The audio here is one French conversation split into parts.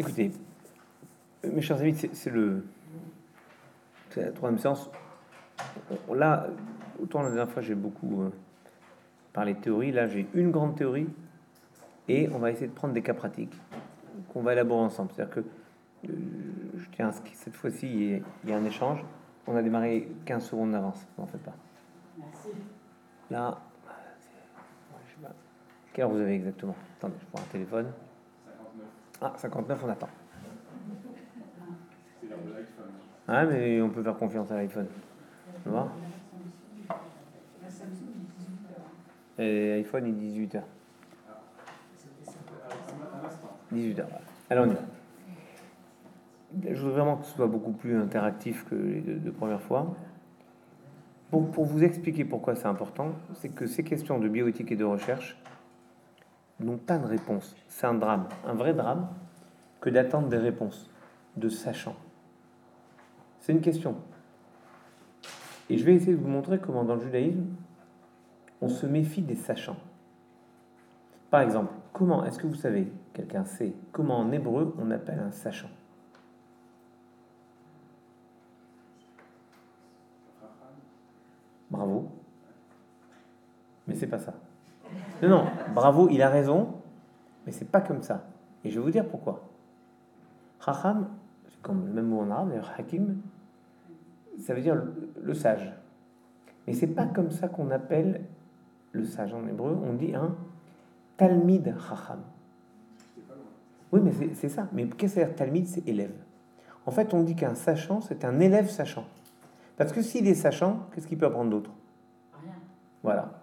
Écoutez, mes chers amis, c'est le la troisième séance. Là, autant la dernière fois j'ai beaucoup euh, parlé de théorie, là j'ai une grande théorie et on va essayer de prendre des cas pratiques qu'on va élaborer ensemble. C'est-à-dire que euh, je tiens à ce que cette fois-ci il y a un échange. On a démarré 15 secondes d'avance, n'en faites pas. Merci. Là, quelle heure vous avez exactement? Attendez, je prends un téléphone. 59. Ah, 59, on attend. Ah, mais on peut faire confiance à l'iPhone. Tu vois Et l'iPhone est 18h. 18h. Alors on y va. Je veux vraiment que ce soit beaucoup plus interactif que les deux, premières fois. Pour, pour vous expliquer pourquoi c'est important, c'est que ces questions de bioéthique et de recherche n'ont pas de réponse. C'est un drame, un vrai drame, que d'attendre des réponses de sachants. C'est une question. Et je vais essayer de vous montrer comment dans le judaïsme, on se méfie des sachants. Par exemple, comment, est-ce que vous savez, quelqu'un sait, comment en hébreu on appelle un sachant? Bravo. Mais c'est pas ça. Non, non, bravo, il a raison, mais c'est pas comme ça. Et je vais vous dire pourquoi. Chacham, comme le même mot en arabe, hakim, ça veut dire le, sage. Mais c'est pas comme ça qu'on appelle le sage en hébreu. On dit un talmid chacham. Oui, mais c'est ça. Mais qu'est-ce que c'est talmid C'est élève. En fait, on dit qu'un sachant, c'est un élève sachant. Parce que s'il est sachant, qu'est-ce qu'il peut apprendre d'autre? Rien. Voilà.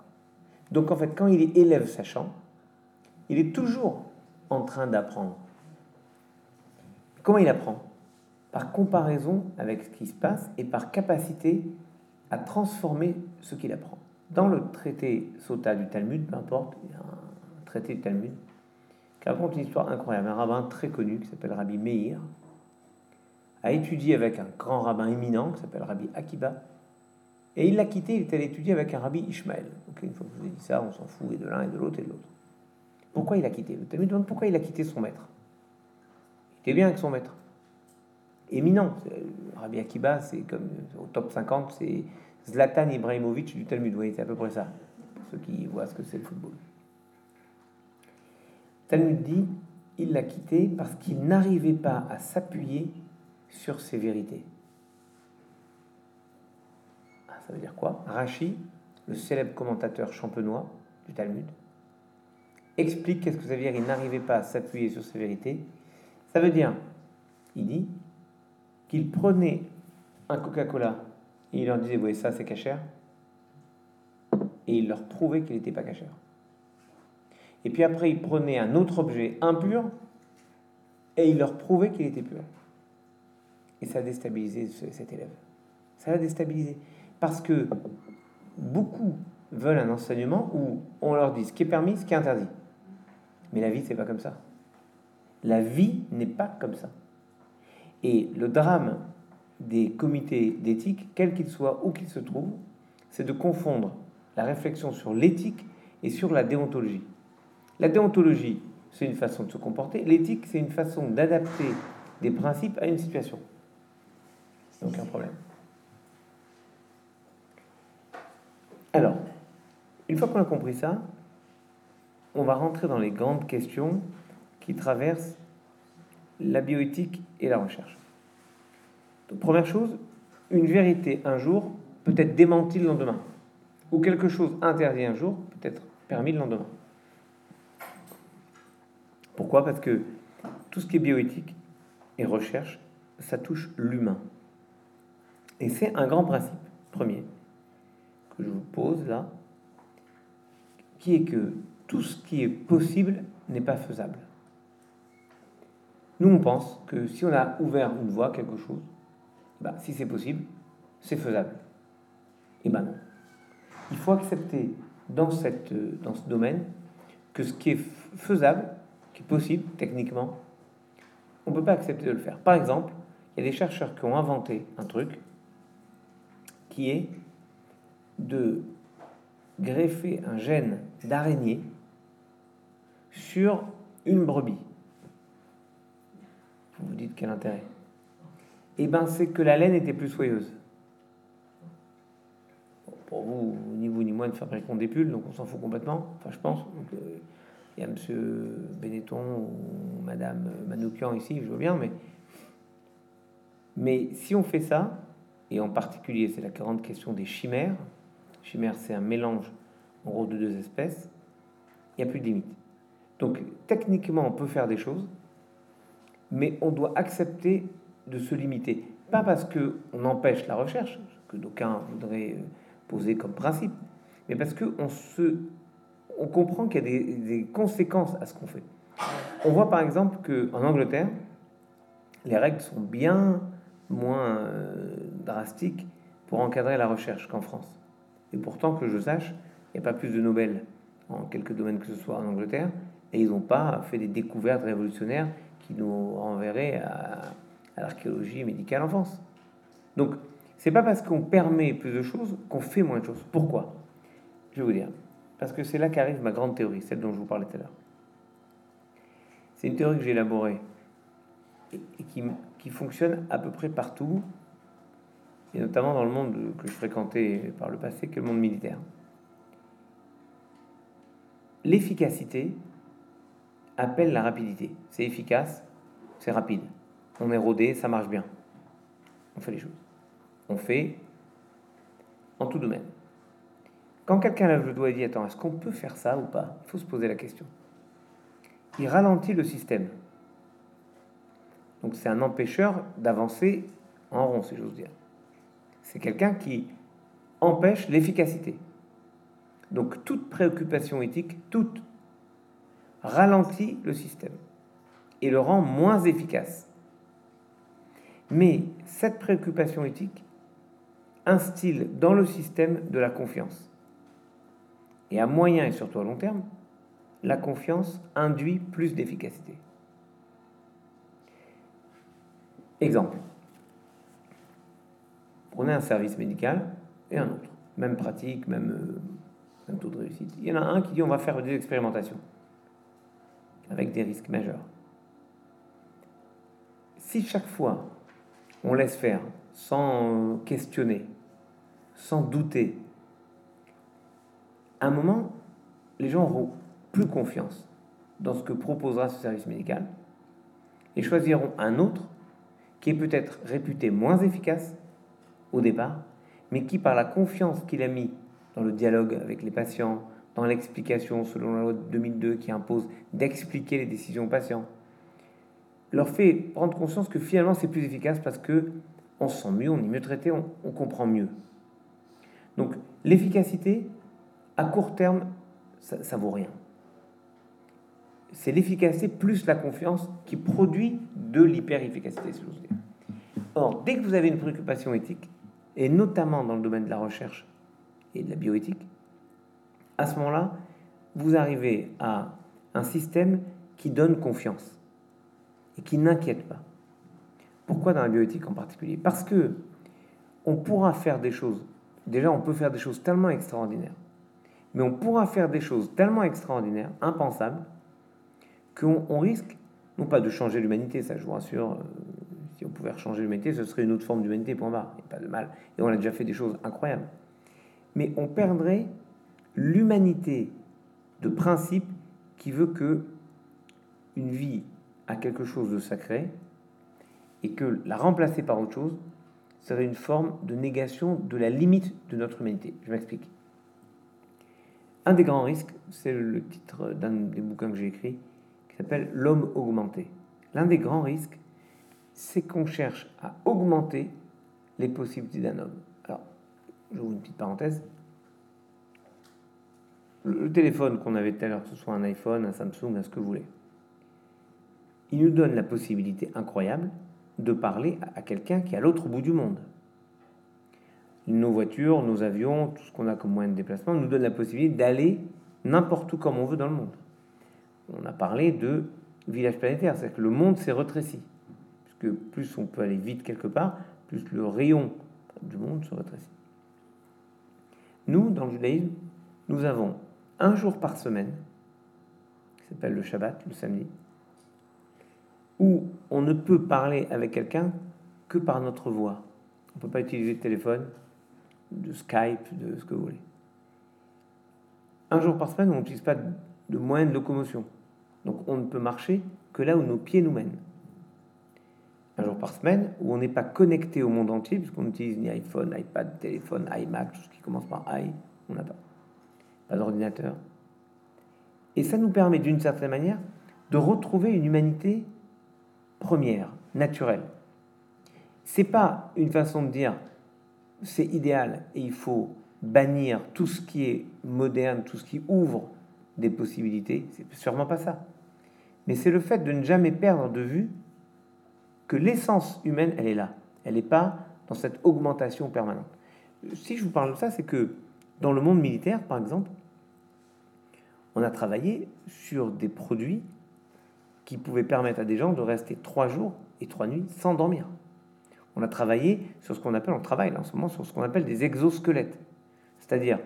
Donc en fait, quand il est élève sachant, il est toujours en train d'apprendre. Comment il apprend? Par comparaison avec ce qui se passe et par capacité à transformer ce qu'il apprend. Dans le traité Sota du Talmud, peu importe, il y a un traité du Talmud qui raconte une histoire incroyable. Un rabbin très connu qui s'appelle Rabbi Meir a étudié avec un grand rabbin éminent qui s'appelle Rabbi Akiba. Et il l'a quitté, il est allé étudier avec un rabbi Ishmael. Une fois que je vous ai dit ça, on s'en fout et de l'un et de l'autre et de l'autre. Pourquoi il a quitté? Le Talmud demande pourquoi il a quitté son maître? Il était bien avec son maître éminent. Rabbi Akiba, c'est comme au top 50, c'est Zlatan Ibrahimovic du Talmud. Vous voyez, c'est à peu près ça, pour ceux qui voient ce que c'est le football. Talmud dit il l'a quitté parce qu'il n'arrivait pas à s'appuyer sur ses vérités. Ça veut dire quoi? Rachi, le célèbre commentateur champenois du Talmud, explique qu'est-ce que ça veut dire il n'arrivait pas à s'appuyer sur ses vérités. Ça veut dire, il dit, qu'il prenait un Coca-Cola et il leur disait, vous voyez, ça c'est cachère. Et il leur prouvait qu'il n'était pas cachère. Et puis après, il prenait un autre objet impur et il leur prouvait qu'il était pur. Et ça a déstabilisé cet élève. Ça l'a déstabilisé. Parce que beaucoup veulent un enseignement où on leur dit ce qui est permis, ce qui est interdit. Mais la vie, c'est pas comme ça. La vie n'est pas comme ça. Et le drame des comités d'éthique, quels qu'ils soient, où qu'ils se trouvent, c'est de confondre la réflexion sur l'éthique et sur la déontologie. La déontologie, c'est une façon de se comporter. L'éthique, c'est une façon d'adapter des principes à une situation. Aucun problème. Alors, une fois qu'on a compris ça, on va rentrer dans les grandes questions qui traversent la bioéthique et la recherche. Première chose, une vérité un jour peut être démentie le lendemain, ou quelque chose interdit un jour peut être permis le lendemain. Pourquoi? Parce que tout ce qui est bioéthique et recherche, ça touche l'humain. Et c'est un grand principe, premier, que je vous pose là, qui est que tout ce qui est possible n'est pas faisable. Nous, on pense que si on a ouvert une voie, quelque chose, bah, si c'est possible, c'est faisable. Et ben non. Il faut accepter dans, cette, dans ce domaine que ce qui est faisable, qui est possible techniquement, on ne peut pas accepter de le faire. Par exemple, il y a des chercheurs qui ont inventé un truc qui est de greffer un gène d'araignée sur une brebis. dites quel intérêt? Eh bien, c'est que la laine était plus soyeuse. pour vous, ni vous ni moi ne fabriquons des pulls, donc on s'en fout complètement. Enfin, je pense. Euh, il y a Monsieur Benetton ou Madame Manoukian ici, je veux bien, mais si on fait ça, et en particulier, c'est la grande question des chimères. Chimère, c'est un mélange en gros de deux espèces. Il n'y a plus de limite. Donc, techniquement, on peut faire des choses, mais on doit accepter de se limiter. Pas parce que on empêche la recherche, que d'aucuns voudraient euh, poser comme principe, mais parce que on se, on comprend qu'il y a des, des conséquences à ce qu'on fait. On voit par exemple que en Angleterre, les règles sont bien moins euh, drastique pour encadrer la recherche qu'en France. Et pourtant, que je sache, il n'y a pas plus de Nobel en quelques domaines que ce soit en Angleterre, et ils n'ont pas fait des découvertes révolutionnaires qui nous renverraient à, l'archéologie médicale en France. Donc, c'est pas parce qu'on permet plus de choses qu'on fait moins de choses. Pourquoi? Je vais vous dire. Parce que c'est là qu'arrive ma grande théorie, celle dont je vous parlais tout à l'heure. C'est une théorie que j'ai élaborée et, qui, qui fonctionne à peu près partout, et notamment dans le monde que je fréquentais par le passé, que le monde militaire. L'efficacité appelle la rapidité. C'est efficace, c'est rapide. On est rodé, ça marche bien. On fait les choses. On fait en tout domaine. Quand quelqu'un lève le doigt et dit Attends, est-ce qu'on peut faire ça ou pas? Il faut se poser la question. Il ralentit le système. Donc c'est un empêcheur d'avancer en rond, si j'ose dire. C'est quelqu'un qui empêche l'efficacité. Donc toute préoccupation éthique, toute, ralentit le système et le rend moins efficace. Mais cette préoccupation éthique instille dans le système de la confiance. Et à moyen et surtout à long terme, la confiance induit plus d'efficacité. Exemple. Prenez un service médical et un autre. Même pratique, même, euh, même taux de réussite. Il y en a un qui dit on va faire des expérimentations avec des risques majeurs. Si chaque fois on laisse faire sans questionner, sans douter, à un moment, les gens auront plus confiance dans ce que proposera ce service médical et choisiront un autre qui est peut-être réputé moins efficace au départ, mais qui, par la confiance qu'il a mis dans le dialogue avec les patients, dans l'explication selon la loi de 2002 qui impose d'expliquer les décisions aux patients, leur fait prendre conscience que finalement c'est plus efficace parce que on se sent mieux, on est mieux traité, on, on comprend mieux. Donc l'efficacité, à court terme, ça, ça vaut rien. C'est l'efficacité plus la confiance qui produit de l'hyper-efficacité, si j'ose dire. Or, dès que vous avez une préoccupation éthique, et notamment dans le domaine de la recherche et de la bioéthique, à ce moment-là, vous arrivez à un système qui donne confiance et qui n'inquiète pas. Pourquoi dans la bioéthique en particulier? Parce que on pourra faire des choses. Déjà, on peut faire des choses tellement extraordinaires, mais on pourra faire des choses tellement extraordinaires, impensables, qu'on risque non pas de changer l'humanité, ça je vous rassure, euh, si on pouvait changer l'humanité, ce serait une autre forme d'humanité, point barre, il n'y a pas de mal. Et on a déjà fait des choses incroyables. Mais on perdrait l'humanité de principe qui veut que une vie a quelque chose de sacré et que la remplacer par autre chose serait une forme de négation de la limite de notre humanité. Je m'explique. Un des grands risques, c'est le titre d'un des bouquins que j'ai écrit, qui s'appelle L'homme augmenté. L'un des grands risques, c'est qu'on cherche à augmenter les possibilités d'un homme. Alors, vous une petite parenthèse. Le, téléphone qu'on avait tout à l'heure, que ce soit un iPhone, un Samsung, un ce que vous voulez, il nous donne la possibilité incroyable de parler à quelqu'un qui est à l'autre bout du monde. Nos voitures, nos avions, tout ce qu'on a comme moyen de déplacement nous donne la possibilité d'aller n'importe où comme on veut dans le monde. On a parlé de village planétaire, c'est-à-dire que le monde s'est retréci que plus on peut aller vite quelque part, plus le rayon du monde se rétrécit. Nous, dans le judaïsme, nous avons un jour par semaine, qui s'appelle le Shabbat, le samedi, où on ne peut parler avec quelqu'un que par notre voix. On ne peut pas utiliser de téléphone, de Skype, de ce que vous voulez. Un jour par semaine, on n'utilise pas de moyens de locomotion. Donc on ne peut marcher que là où nos pieds nous mènent. Un jour par semaine, où on n'est pas connecté au monde entier, puisqu'on utilise ni iPhone, iPad, téléphone, iMac, tout ce qui commence par i, on n'a pas. Pas d'ordinateur. Et ça nous permet d'une certaine manière de retrouver une humanité première, naturelle. C'est pas une façon de dire c'est idéal et il faut bannir tout ce qui est moderne, tout ce qui ouvre des possibilités. C'est sûrement pas ça. Mais c'est le fait de ne jamais perdre de vue que l'essence humaine, elle est là. Elle n'est pas dans cette augmentation permanente. Si je vous parle de ça, c'est que dans le monde militaire, par exemple, on a travaillé sur des produits qui pouvaient permettre à des gens de rester trois jours et trois nuits sans dormir. On a travaillé sur ce qu'on appelle, on travaille en ce moment sur ce qu'on appelle des exosquelettes, c'est-à-dire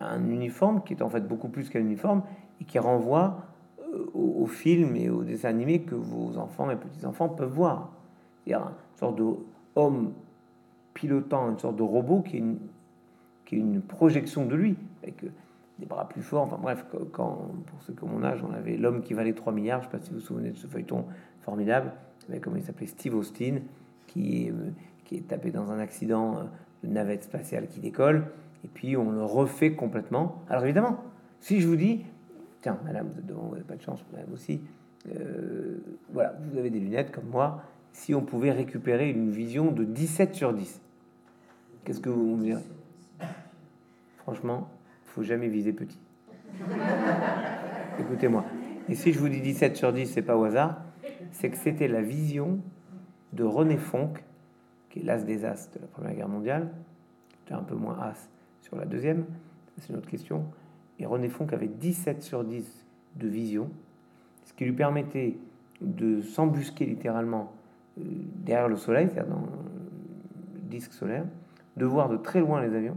un uniforme qui est en fait beaucoup plus qu'un uniforme et qui renvoie euh, aux, films et aux dessins animés que vos enfants et petits-enfants peuvent voir. C'est-à-dire une sorte de homme pilotant une sorte de robot qui est une, projection de lui, avec euh, des bras plus forts. Enfin bref, quand, pour ceux qui mon âge, on avait l'homme qui valait 3 milliards, je ne sais pas si vous vous souvenez de ce feuilleton formidable, avec, comment il s'appelait Steve Austin, qui est, euh, qui est tapé dans un accident de navette spatiale qui décolle, et puis on le refait complètement. Alors évidemment, si je vous dis, tiens, madame, vous êtes devant, vous n'avez pas de chance, madame aussi, euh, voilà, vous avez des lunettes comme moi, si on pouvait récupérer une vision de 17 sur 10, qu'est-ce que vous me direz? Franchement, faut jamais viser petit. Écoutez-moi. Et si je vous dis 17 sur 10, c'est pas au hasard, c'est que c'était la vision de René Fonck, qui est l'as des as de la Première Guerre mondiale, qui un peu moins as sur la deuxième, c'est une autre question. Et René Fonck avait 17 sur 10 de vision, ce qui lui permettait de s'embusquer littéralement derrière le soleil, c'est-à-dire dans le disque solaire, de voir de très loin les avions.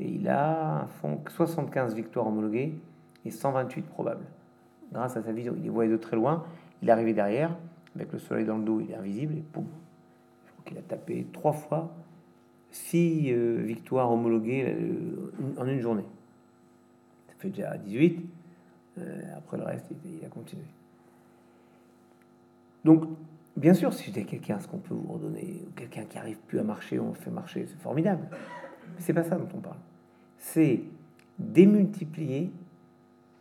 Et il a Fonck 75 victoires homologuées et 128 probables. Grâce à sa vision, il les voyait de très loin. Il arrivé derrière, avec le soleil dans le dos, il est invisible, et poum, je crois qu'il a tapé trois fois six euh, victoires homologuées euh, en une journée. Ça fait déjà 18. Euh, après le reste, il, a continué. Donc, bien sûr, si j'étais quelqu'un, ce qu'on peut vous redonner, ou quelqu'un qui arrive plus à marcher, on fait marcher, c'est formidable. Mais c'est pas ça dont on parle. C'est démultiplier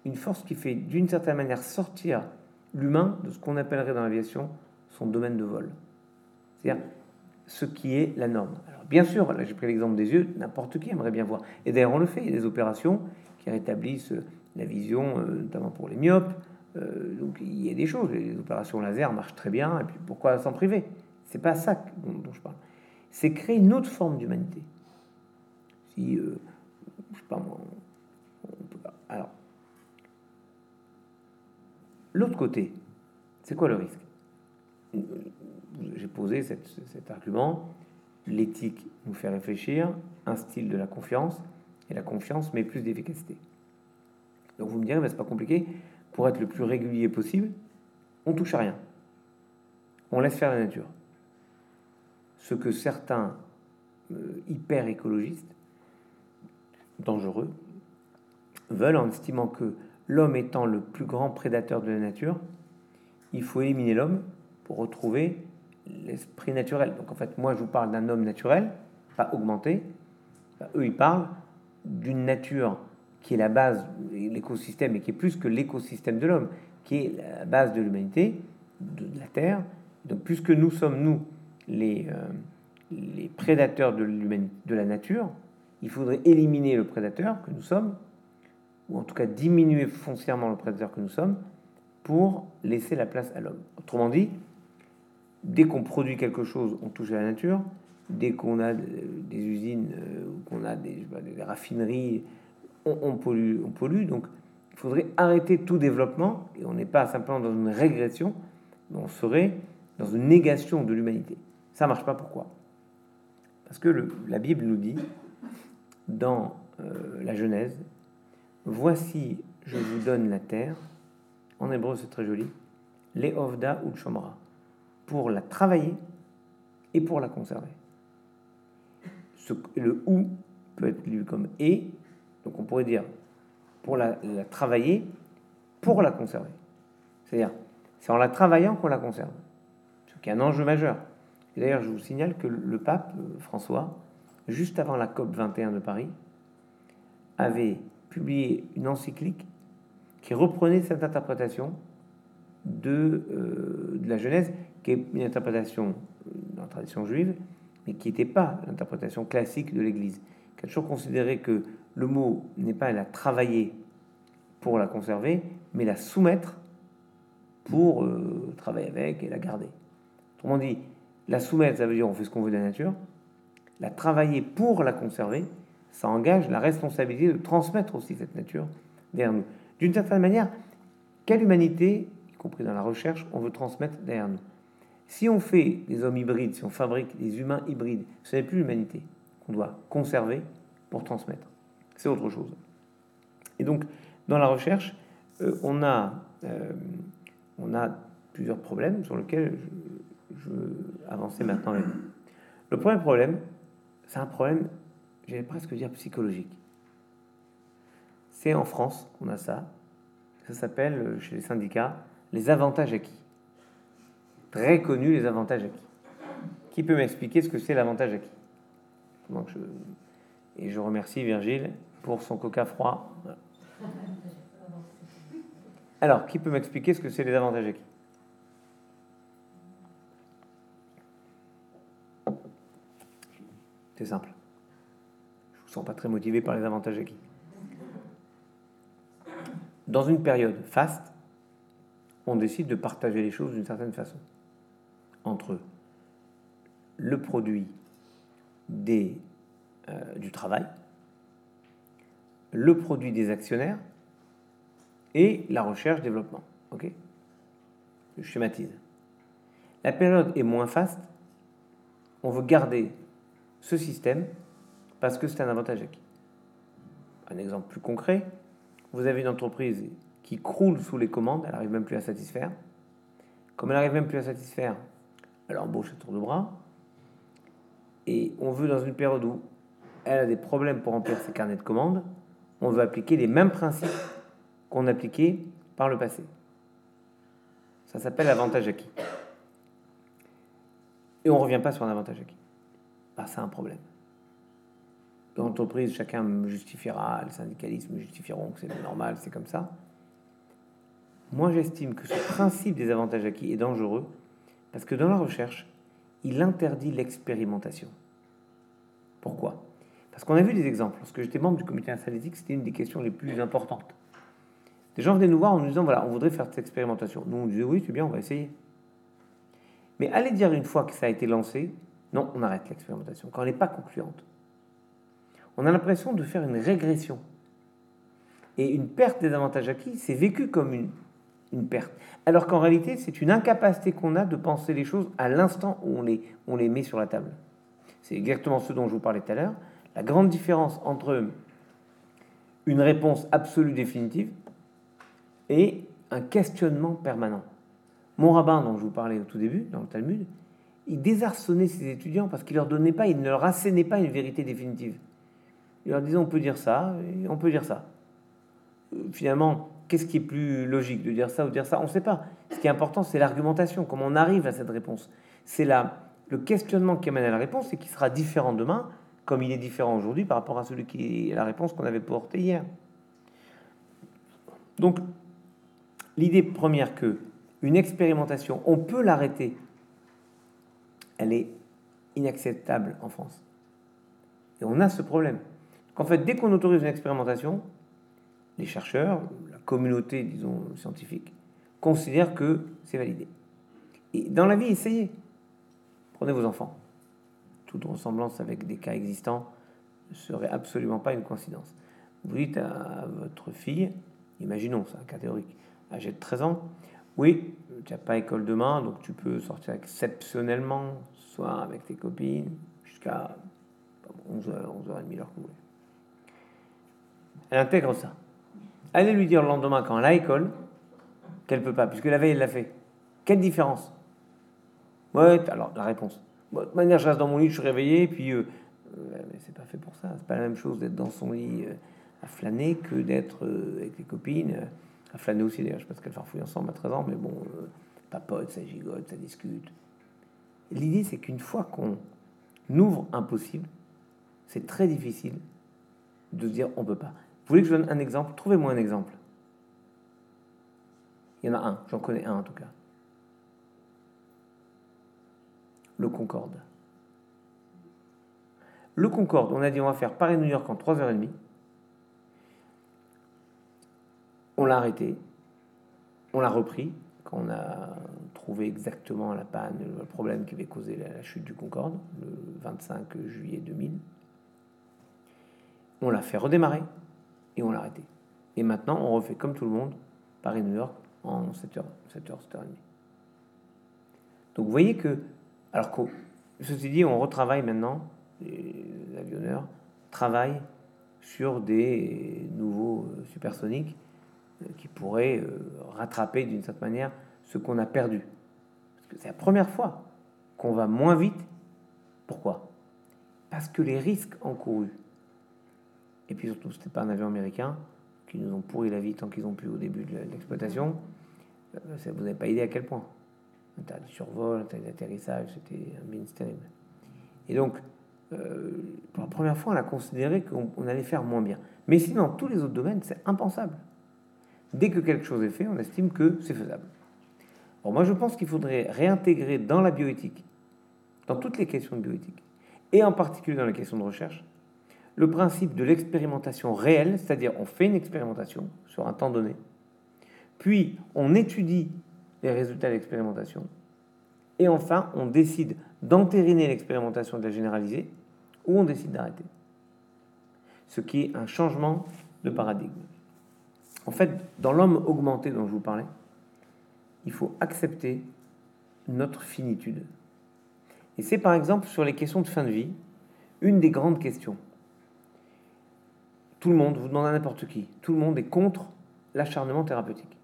une force qui fait d'une certaine manière sortir l'humain de ce qu'on appellerait dans l'aviation son domaine de vol. C'est-à-dire ce qui est la norme. Alors, bien sûr, là j'ai pris l'exemple des yeux, n'importe qui aimerait bien voir. Et d'ailleurs, on le fait, il y a des opérations qui rétablissent la vision, euh, notamment pour les myopes. Euh, donc il y a des choses, les opérations laser marchent très bien, et puis pourquoi s'en priver? C'est pas ça dont, je parle. C'est créer une autre forme d'humanité. Si, euh, je sais pas moi, alors, l'autre côté, c'est quoi le risque? J'ai posé cet argument. L'éthique nous fait réfléchir, un style de la confiance, et la confiance met plus d'efficacité. Donc vous me direz, mais c'est pas compliqué. Pour être le plus régulier possible, on touche à rien. On laisse faire la nature. Ce que certains euh, hyper écologistes, dangereux, veulent en estimant que l'homme étant le plus grand prédateur de la nature, il faut éliminer l'homme pour retrouver l'esprit naturel. Donc en fait, moi je vous parle d'un homme naturel, pas augmenté. eux ils parlent d'une nature qui est la base l'écosystème et qui est plus que l'écosystème de l'homme, qui est la base de l'humanité, de, la Terre. Donc puisque nous sommes, nous, les, euh, les prédateurs de, de la nature, il faudrait éliminer le prédateur que nous sommes, ou en tout cas diminuer foncièrement le prédateur que nous sommes, pour laisser la place à l'homme. Autrement dit, dès qu'on produit quelque chose, on touche à la nature. Dès qu'on a des usines euh, qu'on a des, raffineries, on, pollue, on pollue. Donc, il faudrait arrêter tout développement et on n'est pas simplement dans une régression, mais on serait dans une négation de l'humanité. Ça marche pas. Pourquoi? Parce que la Bible nous dit dans euh, la Genèse Voici, je vous donne la terre. En hébreu, c'est très joli. les ovda ou chomra, pour la travailler et pour la conserver. Le ou peut être lu comme et, donc on pourrait dire pour la, travailler, pour la conserver. C'est-à-dire, c'est en la travaillant qu'on la conserve. Ce qui est un enjeu majeur. D'ailleurs, je vous signale que le pape euh, François, juste avant la COP 21 de Paris, avait publié une encyclique qui reprenait cette interprétation de, euh, la Genèse, qui est une interprétation euh, dans la tradition juive, mais qui n'était pas l'interprétation classique de l'Église, qui a toujours que le mot n'est pas la travailler pour la conserver, mais la soumettre pour euh, travailler avec et la garder. Autrement dit, la soumettre, ça veut dire on fait ce qu'on veut de la nature. La travailler pour la conserver, ça engage la responsabilité de transmettre aussi cette nature derrière nous. D'une certaine manière, quelle humanité, y compris dans la recherche, on veut transmettre derrière nous? Si on fait des hommes hybrides, si on fabrique des humains hybrides, ce n'est plus l'humanité qu'on doit conserver pour transmettre. C'est autre chose. Et donc, dans la recherche, euh, on, a, euh, on a plusieurs problèmes sur lesquels je, veux avancer maintenant. Le premier problème, c'est un problème, j'allais presque dire psychologique. C'est en France qu'on a ça. Ça s'appelle, chez les syndicats, les avantages acquis. Très connu, les avantages acquis. Qui peut m'expliquer ce que c'est l'avantage acquis? Je... Et je remercie Virgile pour son coca froid. Alors, qui peut m'expliquer ce que c'est les avantages acquis? C'est simple. Je ne vous sens pas très motivé par les avantages acquis. Dans une période faste, on décide de partager les choses d'une certaine façon. Entre le produit des, euh, du travail, le produit des actionnaires et la recherche-développement. Ok? Je schématise. La période est moins faste. On veut garder ce système parce que c'est un avantage acquis. Un exemple plus concret, vous avez une entreprise qui croule sous les commandes, elle n'arrive même plus à satisfaire. Comme elle n'arrive même plus à satisfaire, elle embauche à tour de bras. Et on veut, dans une période où elle a des problèmes pour remplir ses carnets de commandes, on veut appliquer les mêmes principes qu'on appliquait par le passé. Ça s'appelle avantage acquis. Et on ne revient pas sur un avantage acquis. Bah, c'est un problème. L'entreprise, chacun me justifiera, les syndicalistes me justifieront que c'est normal, c'est comme ça. Moi, j'estime que ce principe des avantages acquis est dangereux parce que dans la recherche, il interdit l'expérimentation. Pourquoi? Parce qu'on a vu des exemples. Lorsque j'étais membre du comité analytique, c'était une des questions les plus importantes. Des gens venaient nous voir en nous disant voilà, on voudrait faire cette expérimentation. Nous, on disait oui, c'est bien, on va essayer. Mais allez dire une fois que ça a été lancé, non, on arrête l'expérimentation quand elle n'est pas concluante. On a l'impression de faire une régression. Et une perte des avantages acquis, c'est vécu comme une, une perte. Alors qu'en réalité, c'est une incapacité qu'on a de penser les choses à l'instant où on les, on les met sur la table. C'est exactement ce dont je vous parlais tout à l'heure. La grande différence entre une réponse absolue définitive et un questionnement permanent. Mon rabbin, dont je vous parlais au tout début, dans le Talmud, il désarçonnait ses étudiants parce qu'il leur donnait pas, il ne leur assénait pas une vérité définitive. Il leur disait on peut dire ça on peut dire ça. Finalement, qu'est-ce qui est plus logique de dire ça ou de dire ça? On ne sait pas. Ce qui est important, c'est l'argumentation, comment on arrive à cette réponse. C'est là le questionnement qui amène à la réponse et qui sera différent demain, comme il est différent aujourd'hui par rapport à celui qui est la réponse qu'on avait portée hier. Donc, l'idée première que une expérimentation, on peut l'arrêter, elle est inacceptable en France. Et on a ce problème. Qu'en fait, dès qu'on autorise une expérimentation, les chercheurs, la communauté, disons, scientifique, considèrent que c'est validé. Et dans la vie, essayez. Prenez vos enfants. Toute ressemblance avec des cas existants ne serait absolument pas une coïncidence. Vous dites à votre fille, imaginons, c'est un cas théorique, âgée de 13 ans, oui, tu n'as pas école demain, donc tu peux sortir exceptionnellement, soit avec tes copines, jusqu'à 11h, 11h30, l'heure que vous voulez. Elle intègre ça. Allez lui dire le lendemain, quand elle a école, qu'elle peut pas, puisque la veille, elle l'a fait. Quelle différence? Ouais, alors la réponse. De toute manière, je reste dans mon lit, je suis réveillé, puis euh, euh, c'est pas fait pour ça. C'est pas la même chose d'être dans son lit euh, à flâner que d'être avec les copines, à flâner aussi d'ailleurs. Je pense qu'elles farfouillent ensemble à 13 ans, mais bon, papote, ça gigote, ça discute. L'idée, c'est qu'une fois qu'on ouvre un possible, c'est très difficile de se dire on peut pas. Vous voulez que je donne un exemple? Trouvez-moi un exemple. Il y en a un, j'en connais un en tout cas. Le Concorde. Le Concorde, on a dit on va faire Paris-New York en 3h30. On l'a arrêté, on l'a repris quand on a trouvé exactement la panne, le problème qui avait causé la chute du Concorde, le 25 juillet 2000. On l'a fait redémarrer et on l'a arrêté. Et maintenant, on refait comme tout le monde Paris-New York en 7h, 7h, 7h30. Donc vous voyez que, alors que, ceci dit, on retravaille maintenant, les avionneurs travaillent sur des nouveaux euh, supersoniques euh, qui pourraient euh, rattraper d'une certaine manière ce qu'on a perdu. Parce que c'est la première fois qu'on va moins vite. Pourquoi? Parce que les risques encourus, et puis surtout, c'était pas un avion américain, qui nous ont pourri la vie tant qu'ils ont pu au début de l'exploitation, vous n'avez pas idée à quel point. Un tas de survol, un tas d'atterrissage, c'était terrible. Et donc, euh, pour la première fois, on a considéré qu'on allait faire moins bien. Mais sinon, dans tous les autres domaines, c'est impensable. Dès que quelque chose est fait, on estime que c'est faisable. Bon, moi, je pense qu'il faudrait réintégrer dans la bioéthique, dans toutes les questions de bioéthique, et en particulier dans les questions de recherche, le principe de l'expérimentation réelle, c'est-à-dire on fait une expérimentation sur un temps donné, puis on étudie les résultats de l'expérimentation, et enfin on décide d'entériner l'expérimentation de la généraliser, ou on décide d'arrêter. Ce qui est un changement de paradigme. En fait, dans l'homme augmenté dont je vous parlais, il faut accepter notre finitude. Et c'est par exemple sur les questions de fin de vie, une des grandes questions. Tout le monde, vous demandez à n'importe qui, tout le monde est contre l'acharnement thérapeutique.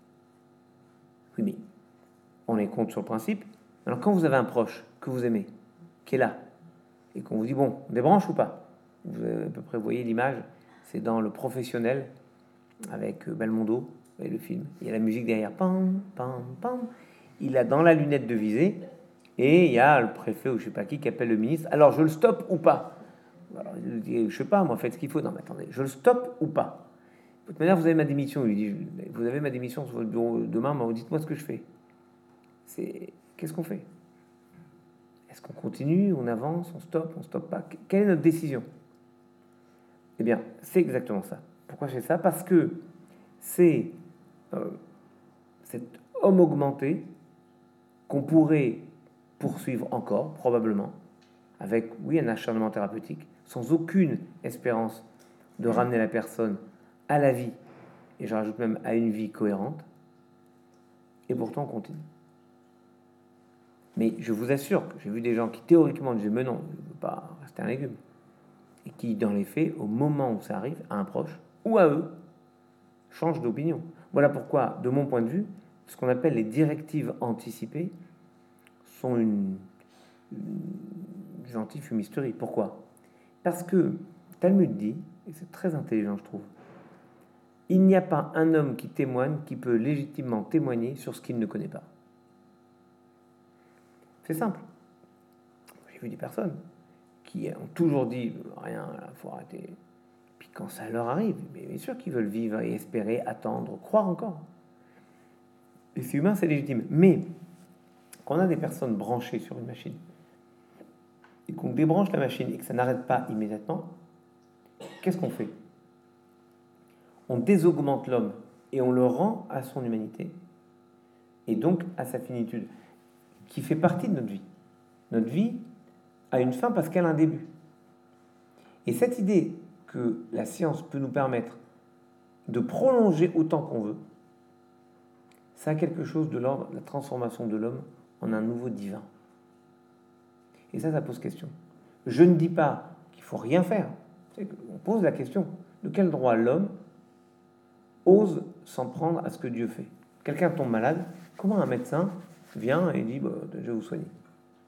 Oui, mais on est contre sur principe. Alors quand vous avez un proche que vous aimez, qui est là, et qu'on vous dit, bon, on débranche ou pas? Vous à peu près voyez l'image, c'est dans le professionnel avec Belmondo, et le film. Il y a la musique derrière, pam, pam, pam. Il a dans la lunette de visée, et il y a le préfet ou je sais pas qui qui appelle le ministre. Alors je le stoppe ou pas? Alors, il je sais pas, moi, faites ce qu'il faut. Non, mais attendez, je le stoppe ou pas? De toute manière, vous avez ma démission. Lui dit, vous avez ma démission sur votre bureau demain, mais dites-moi ce que je fais. C'est, qu'est-ce qu'on fait? Est-ce qu'on continue, on avance, on stoppe, on stoppe pas? Quelle est notre décision? Eh bien, c'est exactement ça. Pourquoi je fais ça? Parce que c'est euh, cet homme augmenté qu'on pourrait poursuivre encore, probablement, avec, oui, un acharnement thérapeutique, sans aucune espérance de ramener la personne à la vie, et je rajoute même à une vie cohérente, et pourtant on continue. Mais je vous assure que j'ai vu des gens qui théoriquement disaient mais non, je ne veux pas rester un légume, et qui dans les faits, au moment où ça arrive, à un proche ou à eux, changent d'opinion. Voilà pourquoi, de mon point de vue, ce qu'on appelle les directives anticipées sont une, une fumisterie. Pourquoi? Parce que Talmud dit, et c'est très intelligent je trouve, il n'y a pas un homme qui témoigne qui peut légitimement témoigner sur ce qu'il ne connaît pas. C'est simple. J'ai vu des personnes qui ont toujours dit rien, il faut arrêter. Puis quand ça leur arrive, bien sûr qu'ils veulent vivre et espérer, attendre, croire encore. Et c'est humain, c'est légitime. Mais quand on a des personnes branchées sur une machine, et qu'on débranche la machine et que ça n'arrête pas immédiatement, qu'est-ce qu'on fait? On désaugmente l'homme et on le rend à son humanité et donc à sa finitude, qui fait partie de notre vie. Notre vie a une fin parce qu'elle a un début. Et cette idée que la science peut nous permettre de prolonger autant qu'on veut, ça a quelque chose de l'ordre de la transformation de l'homme en un nouveau divin. Et ça, ça pose question. Je ne dis pas qu'il faut rien faire. On pose la question de quel droit l'homme ose s'en prendre à ce que Dieu fait? Quelqu'un tombe malade, comment un médecin vient et dit bah, Je vais vous soigner.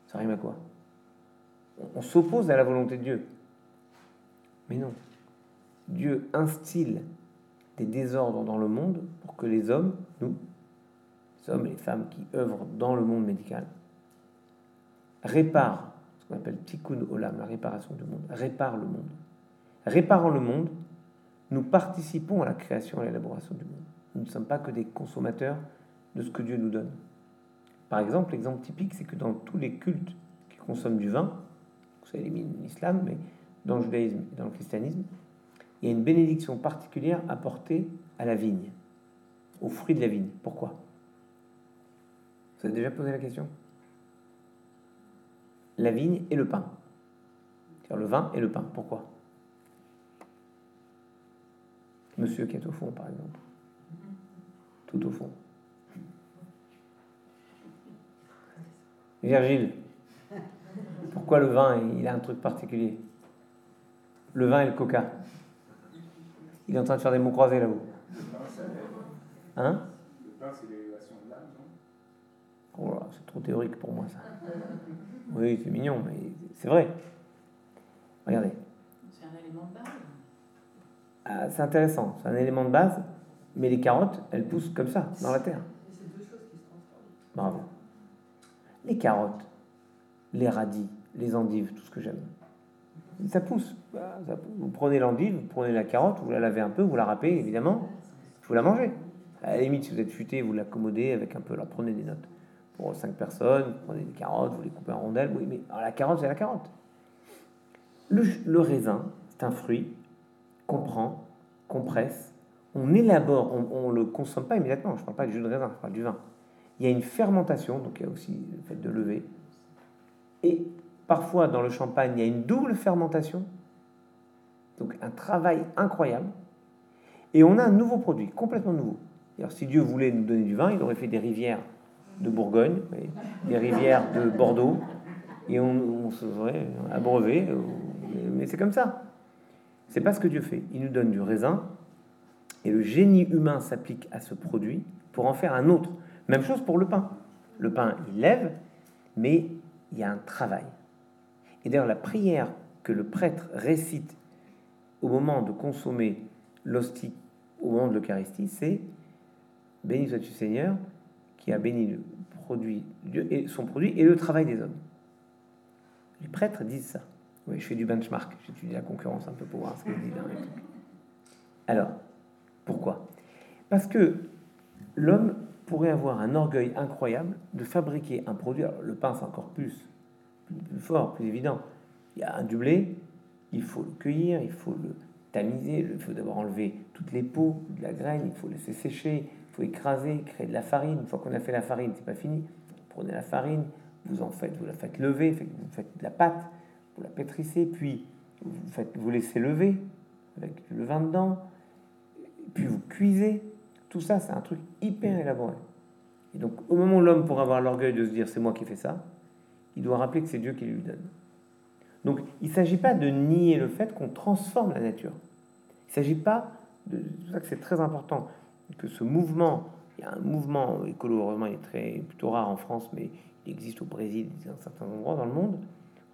Ça rime à quoi? On s'oppose à la volonté de Dieu. Mais non. Dieu instille des désordres dans le monde pour que les hommes, nous, les hommes et les femmes qui œuvrent dans le monde médical, réparent ce qu'on appelle tikkun olam, la réparation du monde, réparent le monde. Réparant le monde, nous participons à la création et à l'élaboration du monde. Nous ne sommes pas que des consommateurs de ce que Dieu nous donne. Par exemple, l'exemple typique, c'est que dans tous les cultes qui consomment du vin, vous savez, l'islam, mais dans le judaïsme et dans le christianisme, il y a une bénédiction particulière apportée à la vigne, aux fruits de la vigne. Pourquoi? Vous avez déjà posé la question? La vigne et le pain. Le vin et le pain. Pourquoi? Monsieur qui est au fond, par exemple. Tout au fond. Virgile, pourquoi le vin, il a un truc particulier? Le vin et le coca. Il est en train de faire des mots croisés là-haut. Hein? Le pain, c'est l'élévation de l'âme, non Oh c'est trop théorique pour moi, ça. Oui, c'est mignon, mais c'est vrai. Regardez. C'est un élément de base. Ah, c'est intéressant, c'est un élément de base, mais les carottes, elles poussent comme ça, dans la terre. c'est deux choses qui se transforment. Bravo. Les carottes, les radis, les endives, tout ce que j'aime. Ça pousse. Vous prenez l'endive, vous prenez la carotte, vous la lavez un peu, vous la râpez, évidemment, vous la mangez. À la limite, si vous êtes futé, vous l'accommodez avec un peu, alors prenez des notes. Pour cinq personnes, vous prenez des carottes, vous les coupez en rondelles. Oui, mais la carotte, c'est la carotte. Le, le raisin, c'est un fruit qu'on prend, qu'on presse, on élabore, on ne le consomme pas immédiatement. Je ne parle pas du jus de raisin, je parle du vin. Il y a une fermentation, donc il y a aussi le fait de lever. Et parfois, dans le champagne, il y a une double fermentation. Donc un travail incroyable. Et on a un nouveau produit, complètement nouveau. Alors, si Dieu voulait nous donner du vin, il aurait fait des rivières de Bourgogne, des rivières de Bordeaux, et on, se serait abreuvé. Mais c'est comme ça. C'est pas ce que Dieu fait. Il nous donne du raisin et le génie humain s'applique à ce produit pour en faire un autre. Même chose pour le pain. Le pain, il lève, mais il y a un travail. Et d'ailleurs, la prière que le prêtre récite au moment de consommer l'hostie, au moment de l'Eucharistie, c'est Béni sois-tu Seigneur, qui a béni le produit, Dieu et son produit et le travail des hommes. Les prêtres disent ça. Oui, je fais du benchmark, j'étudie la concurrence un peu pour voir ce qu'elle dit Alors, pourquoi? Parce que l'homme pourrait avoir un orgueil incroyable de fabriquer un produit. Alors, le pain, c'est encore plus, fort, plus évident. Il y a un du blé, il faut le cueillir, il faut le tamiser, il faut d'abord enlever toutes les peaux de la graine, il faut laisser sécher, il faut écraser, créer de la farine. Une fois qu'on a fait la farine, c'est pas fini. prenez la farine, vous en faites, vous la faites lever, vous faites de la pâte, vous la pétrissez, puis vous, faites, vous laissez lever avec le vin dedans, puis vous cuisez. Tout ça, c'est un truc hyper élaboré. Et donc, au moment où l'homme pourra avoir l'orgueil de se dire c'est moi qui fais ça, il doit rappeler que c'est Dieu qui lui donne. Donc, il ne s'agit pas de nier le fait qu'on transforme la nature. Il ne s'agit pas de. C'est ça que c'est très important que ce mouvement, il y a un mouvement écolo, heureusement, il est très, plutôt rare en France, mais il existe au Brésil, dans certains endroits dans le monde,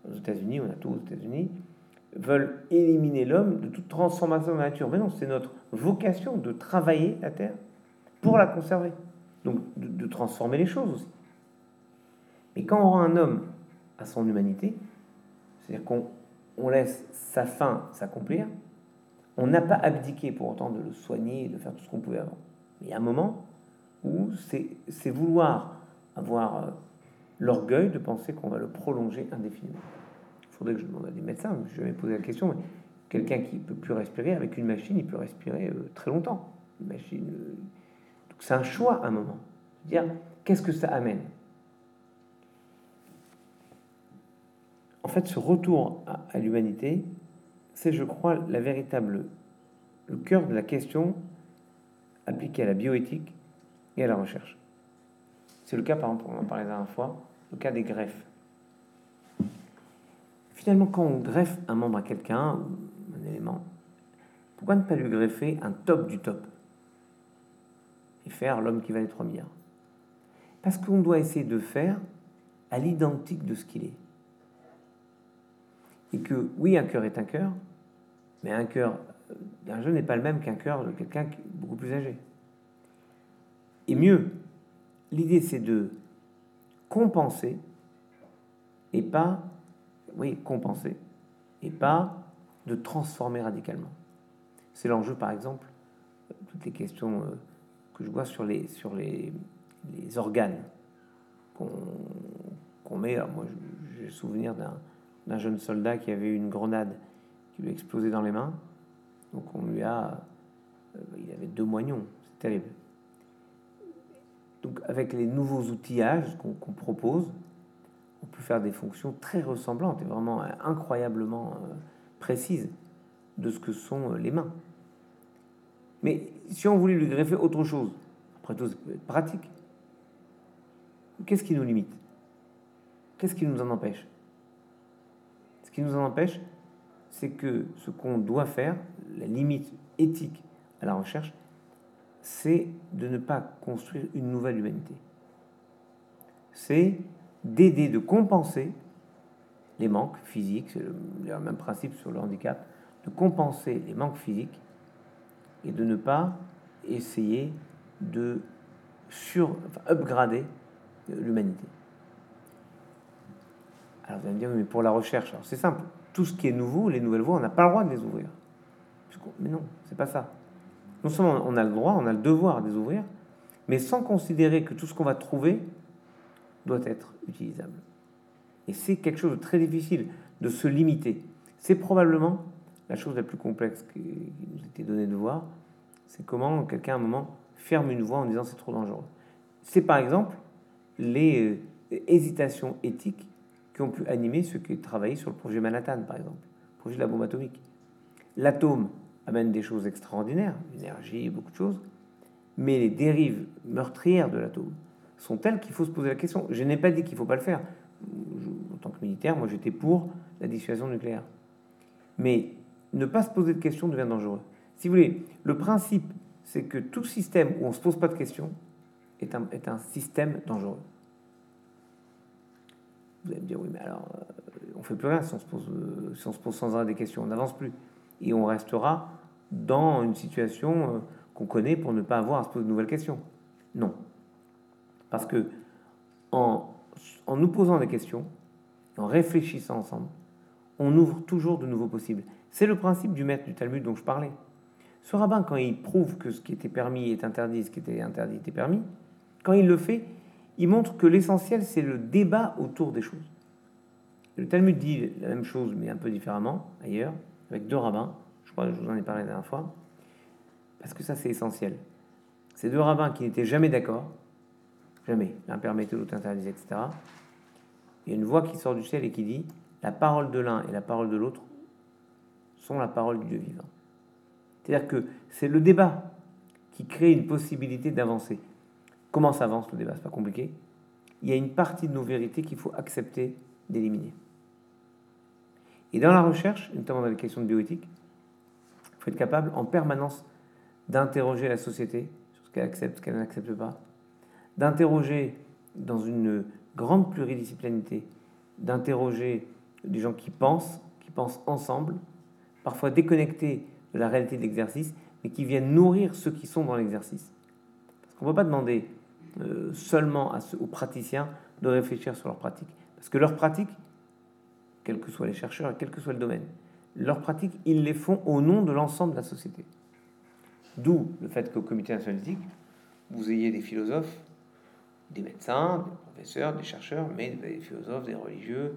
aux États-Unis, on a tout aux États-Unis, veulent éliminer l'homme de toute transformation de la nature. Mais non, c'est notre vocation de travailler la terre pour la conserver. Donc de, transformer les choses aussi. Et quand on rend un homme à son humanité, c'est-à-dire qu'on on laisse sa fin s'accomplir, on n'a pas abdiqué pour autant de le soigner et de faire tout ce qu'on pouvait avant. Mais il y a un moment où c'est vouloir avoir euh, l'orgueil de penser qu'on va le prolonger indéfiniment. Il faudrait que je demande à des médecins, je vais poser la question, mais quelqu'un qui ne peut plus respirer, avec une machine, il peut respirer euh, très longtemps. Une machine. Euh, c'est un choix à un moment. Dire qu'est-ce que ça amène? En fait, ce retour à, l'humanité, c'est, je crois, la véritable, le cœur de la question appliquée à la bioéthique et à la recherche. C'est le cas, par exemple, on en parlait la dernière fois, le cas des greffes. Finalement, quand on greffe un membre à quelqu'un, un élément, pourquoi ne pas lui greffer un top du top? Faire l'homme qui valait 3 milliards Parce qu'on doit essayer de faire à l'identique de ce qu'il est. Et que oui, un cœur est un cœur, mais un cœur d'un jeune n'est pas le même qu'un cœur de quelqu'un beaucoup plus âgé. Et mieux, l'idée c'est de compenser et pas, oui, compenser, et pas de transformer radicalement. C'est l'enjeu, par exemple, toutes les questions euh, que je vois sur les, sur les, les organes qu'on met. moi, j'ai souvenir d'un jeune soldat qui avait une grenade qui lui a explosé dans les mains. Donc on lui a... Euh, il avait deux moignons, c'est terrible. Donc avec les nouveaux outillages qu'on propose, on peut faire des fonctions très ressemblantes et vraiment incroyablement euh, précises de ce que sont euh, les mains. Mais si on voulait lui greffer autre chose, après tout, être pratique. Qu'est-ce qui nous limite? Qu'est-ce qui nous en empêche? Ce qui nous en empêche, c'est que ce qu'on doit faire, la limite éthique à la recherche, c'est de ne pas construire une nouvelle humanité. C'est d'aider, de compenser les manques physiques, c'est le, même principe sur le handicap, de compenser les manques physiques et de ne pas essayer de sur, upgrader l'humanité. Alors vous allez me dire, mais pour la recherche, c'est simple, tout ce qui est nouveau, les nouvelles voies, on n'a pas le droit de les ouvrir. Mais non, c'est pas ça. Non seulement on a le droit, on a le devoir de les ouvrir, mais sans considérer que tout ce qu'on va trouver doit être utilisable. Et c'est quelque chose de très difficile de se limiter. C'est probablement la chose la plus complexe qui nous était donnée de voir, c'est comment quelqu'un à un moment ferme une voie en disant c'est trop dangereux. C'est par exemple les euh, hésitations éthiques qui ont pu animer ceux qui travaillaient sur le projet Manhattan, par exemple, le projet de la bombe atomique. L'atome amène des choses extraordinaires, l'énergie, beaucoup de choses, mais les dérives meurtrières de l'atome sont telles qu'il faut se poser la question. Je n'ai pas dit qu'il ne faut pas le faire. en tant que militaire, moi j'étais pour la dissuasion nucléaire. Mais ne pas se poser de questions devient dangereux. Si vous voulez, le principe, c'est que tout système où on ne se pose pas de questions est un, est un système dangereux. Vous allez me dire, oui, mais alors, euh, on fait plus rien si on se pose, euh, si on se pose sans arrêt des questions, on n'avance plus. Et on restera dans une situation euh, qu'on connaît pour ne pas avoir à se poser de nouvelles questions. Non. Parce que en, en nous posant des questions, en réfléchissant ensemble, on ouvre toujours de nouveaux possibles. C'est le principe du maître du Talmud dont je parlais. Ce rabbin, quand il prouve que ce qui était permis est interdit, ce qui était interdit était permis, quand il le fait, il montre que l'essentiel, c'est le débat autour des choses. Le Talmud dit la même chose, mais un peu différemment, ailleurs, avec deux rabbins. Je crois que je vous en ai parlé la dernière fois. Parce que ça, c'est essentiel. Ces deux rabbins qui n'étaient jamais d'accord, jamais, l'un permettait, l'autre interdisait, etc. Il y a une voix qui sort du ciel et qui dit La parole de l'un et la parole de l'autre sont la parole du Dieu vivant. C'est-à-dire que c'est le débat qui crée une possibilité d'avancer. Comment s'avance le débat? C'est pas compliqué. Il y a une partie de nos vérités qu'il faut accepter d'éliminer. Et dans la recherche, notamment dans les questions de bioéthique, il faut être capable en permanence d'interroger la société sur ce qu'elle accepte, ce qu'elle n'accepte pas, d'interroger dans une grande pluridisciplinarité, d'interroger des gens qui pensent, qui pensent ensemble, parfois déconnectés de la réalité de l'exercice, mais qui viennent nourrir ceux qui sont dans l'exercice. Parce qu'on ne peut pas demander euh, seulement à aux praticiens de réfléchir sur leur pratique. Parce que leur pratique, quels que soient les chercheurs et quel que soit le domaine, leurs pratiques, ils les font au nom de l'ensemble de la société. D'où le fait qu'au comité national vous ayez des philosophes, des médecins, des professeurs, des chercheurs, mais des philosophes, des religieux,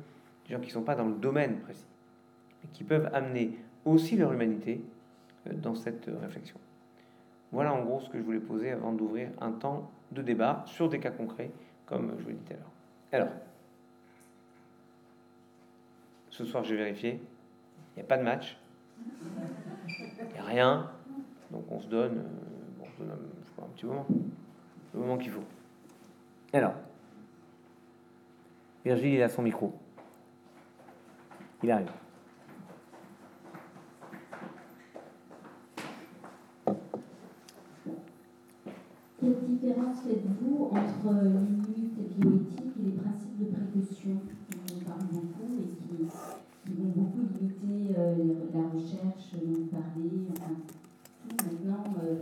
des gens qui ne sont pas dans le domaine précis, mais qui peuvent amener aussi leur humanité euh, dans cette réflexion. Voilà en gros ce que je voulais poser avant d'ouvrir un temps de débat sur des cas concrets, comme je vous l'ai dit tout à l'heure. Alors, ce soir j'ai vérifié, il n'y a pas de match, il n'y a rien, donc on se donne, euh, bon, on se donne un, un petit moment, le moment qu'il faut. Alors, Virgile, il a son micro. Il arrive. Quelle différence faites-vous entre les bioéthique et les principes de précaution dont on parle beaucoup et qui, qui vont beaucoup limiter euh, la recherche dont vous parlez, tout maintenant euh,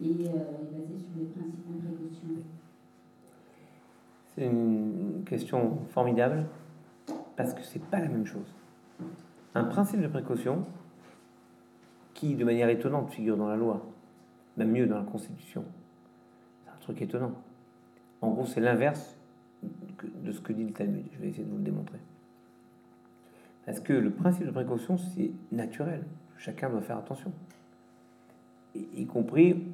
est, euh, est basé sur les principes de précaution? C'est une question formidable parce que c'est pas la même chose. Un principe de précaution qui, de manière étonnante, figure dans la loi, même mieux dans la Constitution. Truc étonnant. En gros, c'est l'inverse de ce que dit le Talmud. Je vais essayer de vous le démontrer. Parce que le principe de précaution, c'est naturel. Chacun doit faire attention. Y compris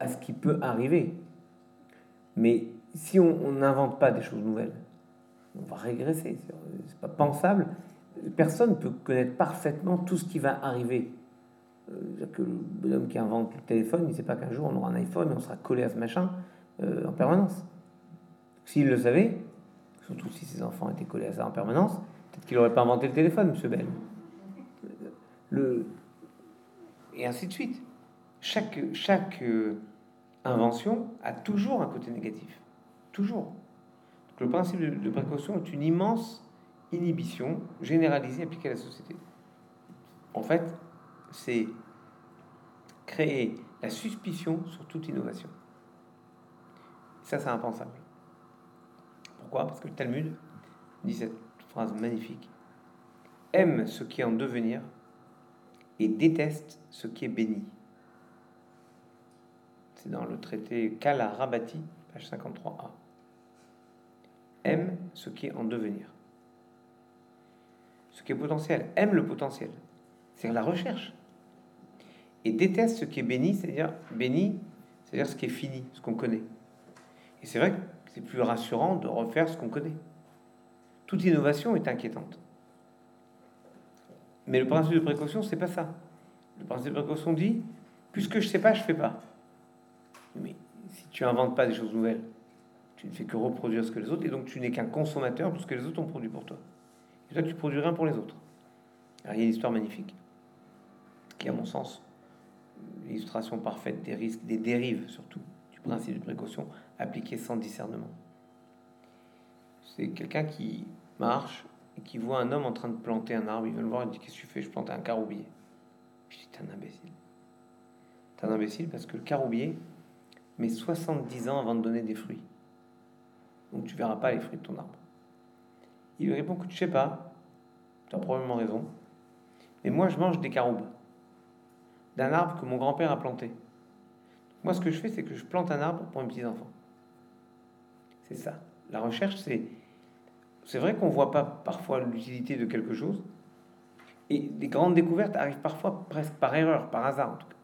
à ce qui peut arriver. Mais si on n'invente pas des choses nouvelles, on va régresser. C'est pas pensable. Personne ne peut connaître parfaitement tout ce qui va arriver. Euh, que l'homme qui invente le téléphone, il ne sait pas qu'un jour on aura un iPhone et on sera collé à ce machin euh, en permanence. S'il le savait, surtout si ses enfants étaient collés à ça en permanence, peut-être qu'il n'aurait pas inventé le téléphone, M. Bell. Le... Et ainsi de suite. Chaque, chaque euh, invention a toujours un côté négatif. Toujours. Le principe de précaution est une immense inhibition généralisée appliquée à la société. En fait, c'est créer la suspicion sur toute innovation. Ça, c'est impensable. Pourquoi? Parce que le Talmud dit cette phrase magnifique. Aime ce qui est en devenir et déteste ce qui est béni. C'est dans le traité Kala Rabati, page 53a. Aime ce qui est en devenir. Ce qui est potentiel. Aime le potentiel. C'est la recherche. Et déteste ce qui est béni, c'est-à-dire béni, c'est-à-dire ce qui est fini, ce qu'on connaît. Et c'est vrai que c'est plus rassurant de refaire ce qu'on connaît. Toute innovation est inquiétante. Mais le principe de précaution, c'est pas ça. Le principe de précaution dit puisque je sais pas, je fais pas. Mais si tu inventes pas des choses nouvelles, tu ne fais que reproduire ce que les autres, et donc tu n'es qu'un consommateur de ce que les autres ont produit pour toi. Et toi, tu produis rien pour les autres. Alors, il y a une histoire magnifique, qui, à mon sens, l'illustration parfaite des risques, des dérives surtout, du principe de précaution appliqué sans discernement. C'est quelqu'un qui marche et qui voit un homme en train de planter un arbre. Il vient le voir et dit Qu'est-ce que tu fais? Je plante un caroubier. Je dis T'es un imbécile. T'es un imbécile parce que le caroubier met 70 ans avant de donner des fruits. Donc tu verras pas les fruits de ton arbre. Il lui répond que tu sais pas, tu as probablement raison, mais moi je mange des caroubes d'un arbre que mon grand-père a planté. Moi ce que je fais, c'est que je plante un arbre pour mes petits-enfants. C'est ça. La recherche, c'est. C'est vrai qu'on voit pas parfois l'utilité de quelque chose, et des grandes découvertes arrivent parfois presque par erreur, par hasard en tout cas.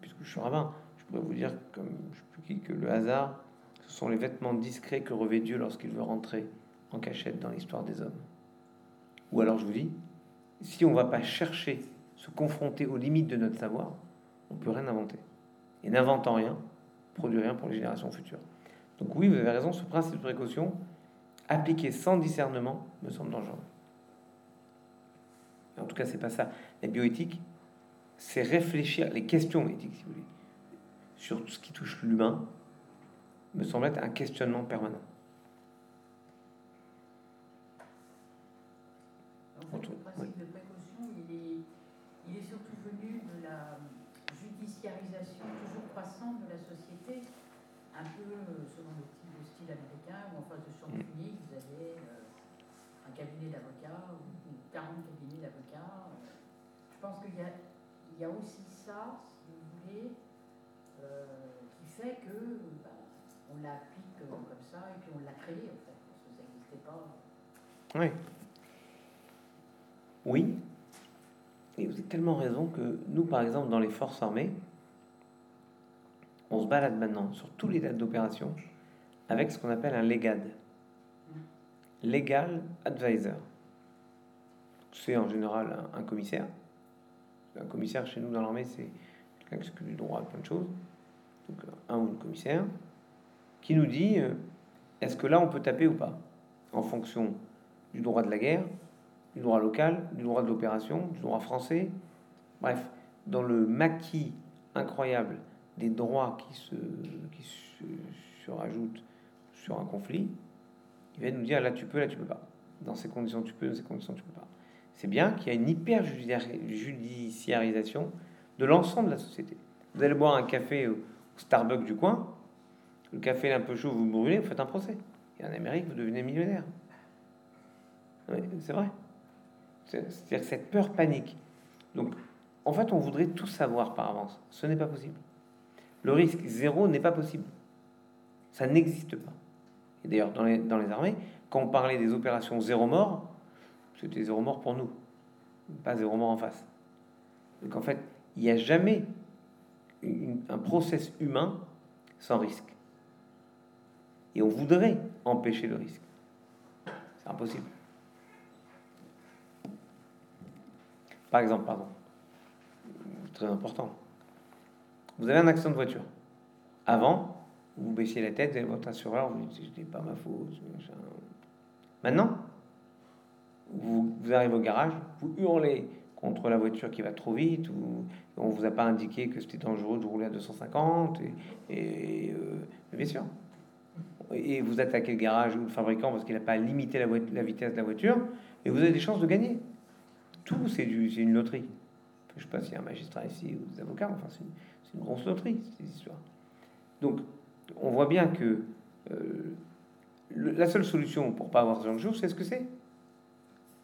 Puisque je suis rabbin, je pourrais vous dire, comme je sais plus qui, que le hasard, ce sont les vêtements discrets que revêt Dieu lorsqu'il veut rentrer en cachette dans l'histoire des hommes. Ou alors je vous dis, si on va pas chercher, se confronter aux limites de notre savoir, on peut rien inventer. Et n'inventant rien, produit rien pour les générations futures. Donc oui, vous avez raison, ce principe de précaution, appliqué sans discernement, me semble dangereux. En tout cas, c'est pas ça. La bioéthique, c'est réfléchir, les questions éthiques, si vous voulez, sur tout ce qui touche l'humain, me semble être un questionnement permanent. En fait, le principe de précaution, il est, il est surtout venu de la judiciarisation toujours croissante de la société, un peu euh, selon le style, le style américain, où en face de publique, vous avez euh, un cabinet d'avocats ou, ou 40 cabinets d'avocats. Je pense qu'il y a, il y a aussi ça, si vous voulez, euh, qui fait que bah, on l'applique euh, comme ça et puis on l'a créé en fait, parce que ça n'existait pas. Oui. Oui. Et vous avez tellement raison que nous, par exemple, dans les forces armées, on se balade maintenant sur tous les dates d'opération avec ce qu'on appelle un LEGAD. Legal Advisor. C'est en général un, commissaire. Un commissaire chez nous dans l'armée, c'est quelqu'un qui s'occupe du droit à plein de choses. Donc un ou une commissaire qui nous dit euh, est-ce que là on peut taper ou pas en fonction du droit de la guerre, du droit local, du droit de l'opération, du droit français? Bref, dans le maquis incroyable des droits qui se, qui se surajoute sur un conflit, il va nous dire là tu peux, là tu peux pas. Dans ces conditions tu peux, dans ces conditions tu peux pas. C'est bien qu'il y a une hyper judiciarisation de l'ensemble de la société. Vous allez boire un café au Starbucks du coin, le café est un peu chaud, vous brûlez, vous faites un procès. Et en Amérique, vous devenez millionnaire. c'est vrai. C'est-à-dire cette peur panique. Donc, en fait, on voudrait tout savoir par avance. Ce n'est pas possible. Le risque zéro n'est pas possible. Ça n'existe pas. Et d'ailleurs, dans les, armées, quand on parlait des opérations zéro mort, c'était zéro mort pour nous, pas zéro mort en face. Donc en fait, il n'y a jamais un process humain sans risque. Et on voudrait empêcher le risque. C'est impossible. Par exemple, pardon, très important. Vous avez un accident de voiture. Avant, vous baissiez la tête et votre assureur vous dites c'était pas ma faute. Maintenant, vous, arrivez au garage, vous hurlez contre la voiture qui va trop vite, ou on vous a pas indiqué que c'était dangereux de rouler à 250, et, euh, bien sûr. Et vous attaquez le garage ou le fabricant parce qu'il n'a pas limité la, la, vitesse de la voiture, et vous avez des chances de gagner. Tout, c'est une loterie. Je ne sais pas s'il y a un magistrat ici ou des avocats, enfin, c'est une, grosse loterie, ces histoires. Donc, on voit bien que euh, la seule solution pour pas avoir ce genre de choses, c'est ce que c'est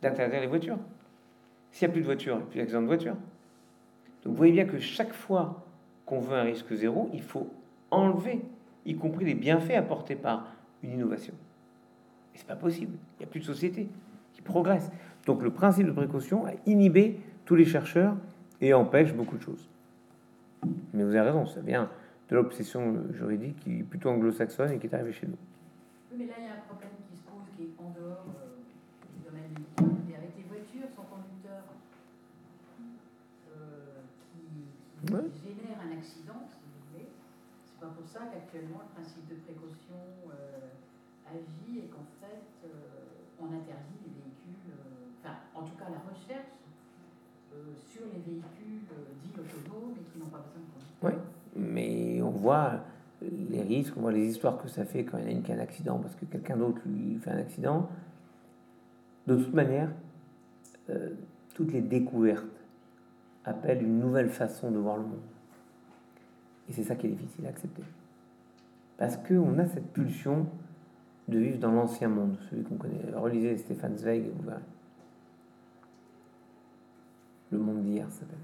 D'interdire les voitures. S'il n'y a plus de voitures, il n'y a plus d'accident de voiture. Donc vous voyez bien que chaque fois qu'on veut un risque zéro, il faut enlever, y compris les bienfaits apportés par une innovation. Et c'est pas possible. Il n'y a plus de société qui progresse. Donc le principe de précaution a inhibé tous les chercheurs et empêche beaucoup de choses. Mais vous avez raison, ça vient de l'obsession juridique qui est plutôt anglo-saxonne et qui est arrivée chez nous. mais là, il y a un problème qui se pose qui est en dehors euh, du domaine médical, mais avec les voitures sans conducteur euh, qui, génèrent un accident, si vous voulez. C'est pas pour ça qu'actuellement le principe de précaution euh, agit et qu'en fait on interdit les véhicules, enfin en tout cas la recherche sur les véhicules qui conducteur. Oui mais on voit les risques, on voit les histoires que ça fait quand il y en a un accident parce que quelqu'un d'autre lui fait un accident. De toute manière, euh, toutes les découvertes appellent une nouvelle façon de voir le monde. Et c'est ça qui est difficile à accepter. Parce qu'on a cette pulsion de vivre dans l'ancien monde, celui qu'on connaît. Relisez Stéphane Zweig vous verrez. Le monde d'hier s'appelle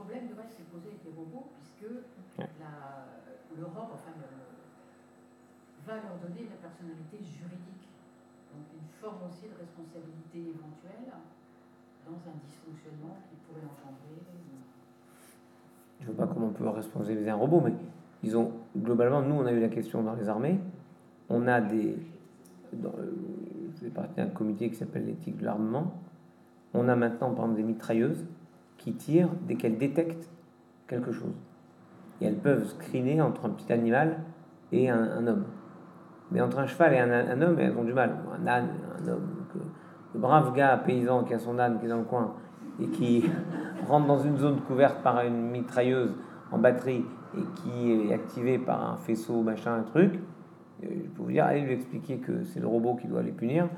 problème devrait se poser avec les robots, puisque l'Europe enfin, va leur donner la personnalité juridique. Donc une forme aussi de responsabilité éventuelle dans un dysfonctionnement qui pourrait engendrer. Je ne vois pas comment on peut responsabiliser un robot, mais disons, globalement, nous, on a eu la question dans les armées. On a des. Dans, je fais partie d'un comité qui s'appelle l'éthique de l'armement. On a maintenant, par exemple, des mitrailleuses qui tirent dès qu'elles détectent quelque chose. Et elles peuvent screener entre un petit animal et un, homme. Mais entre un cheval et un, homme, elles ont du mal. Un âne, un homme. Euh, le brave gars paysan qui a son âne qui est dans le coin et qui rentre dans une zone couverte par une mitrailleuse en batterie et qui est activé par un faisceau, machin, un truc, euh, je peux vous dire, allez lui expliquer que c'est le robot qui doit les punir,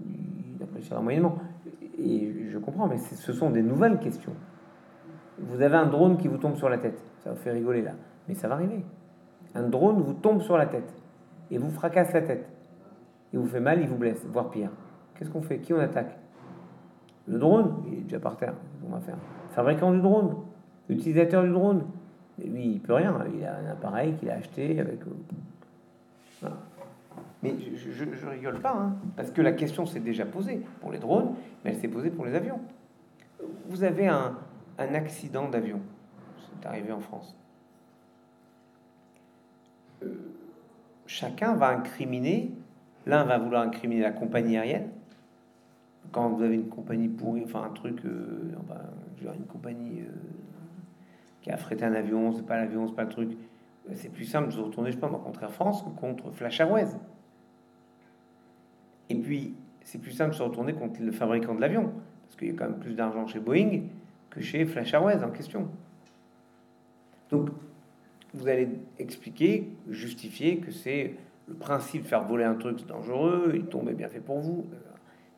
il appréciera moyennement. Et je comprends, mais ce sont des nouvelles questions. Vous avez un drone qui vous tombe sur la tête. Ça vous fait rigoler là. Mais ça va arriver. Un drone vous tombe sur la tête et vous fracasse la tête. Il vous fait mal, il vous blesse, voire pire. Qu'est-ce qu'on fait? Qui on attaque? Le drone, il est déjà par terre. On va faire? fabricant du drone, l'utilisateur du drone? Lui, il peut rien. Il a un appareil qu'il a acheté avec. Euh. Mais je, rigole pas, hein, parce que la question s'est déjà posée pour les drones, mais elle s'est posée pour les avions. Vous avez un, accident d'avion, c'est arrivé en France. Euh, chacun va incriminer, l'un va vouloir incriminer la compagnie aérienne. Quand vous avez une compagnie pourrie, enfin un truc, euh, une compagnie euh, qui a affrété un avion, c'est pas l'avion, c'est pas le truc. C'est plus simple de se retourner, je sais pas, contre Air France que contre Flash Airways. Et puis, c'est plus simple de se retourner contre le fabricant de l'avion, parce qu'il y a quand même plus d'argent chez Boeing que chez Flash Airways en question. Donc, vous allez expliquer, justifier que c'est le principe de faire voler un truc dangereux, il tombe bien fait pour vous.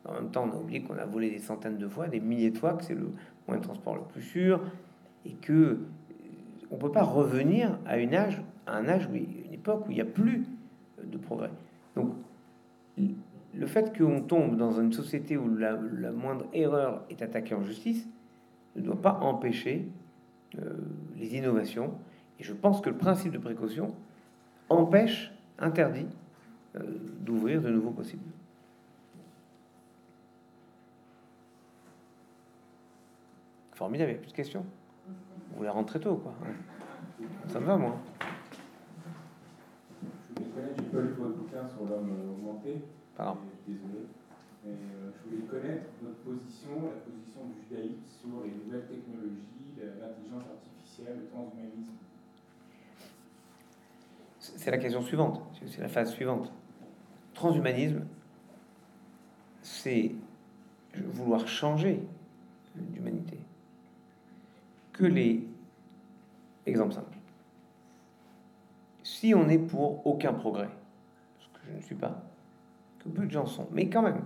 En même temps, on a oublié qu'on a volé des centaines de fois, des milliers de fois, que c'est le moyen de transport le plus sûr, et que euh, on peut pas revenir à une âge, à un âge où époque où il n'y a plus de progrès. Donc, le fait qu'on tombe dans une société où la, moindre erreur est attaquée en justice ne doit pas empêcher euh, les innovations. Et je pense que le principe de précaution empêche, interdit euh, d'ouvrir de nouveaux possibles. Formidable, il n'y a plus de questions? Vous voulez rentrer tôt, quoi? Ça me va, moi. Je connaître, j'ai pas lu votre bouquin sur l'homme augmenté. Pardon. Désolé. Mais euh, je voulais connaître votre position, la position du judaïsme sur les nouvelles technologies, l'intelligence artificielle, le transhumanisme. C'est la question suivante, c'est la phase suivante. Transhumanisme, c'est vouloir changer l'humanité que les exemples simples. Si on est pour aucun progrès, ce que je ne suis pas, que peu de gens sont, mais quand même,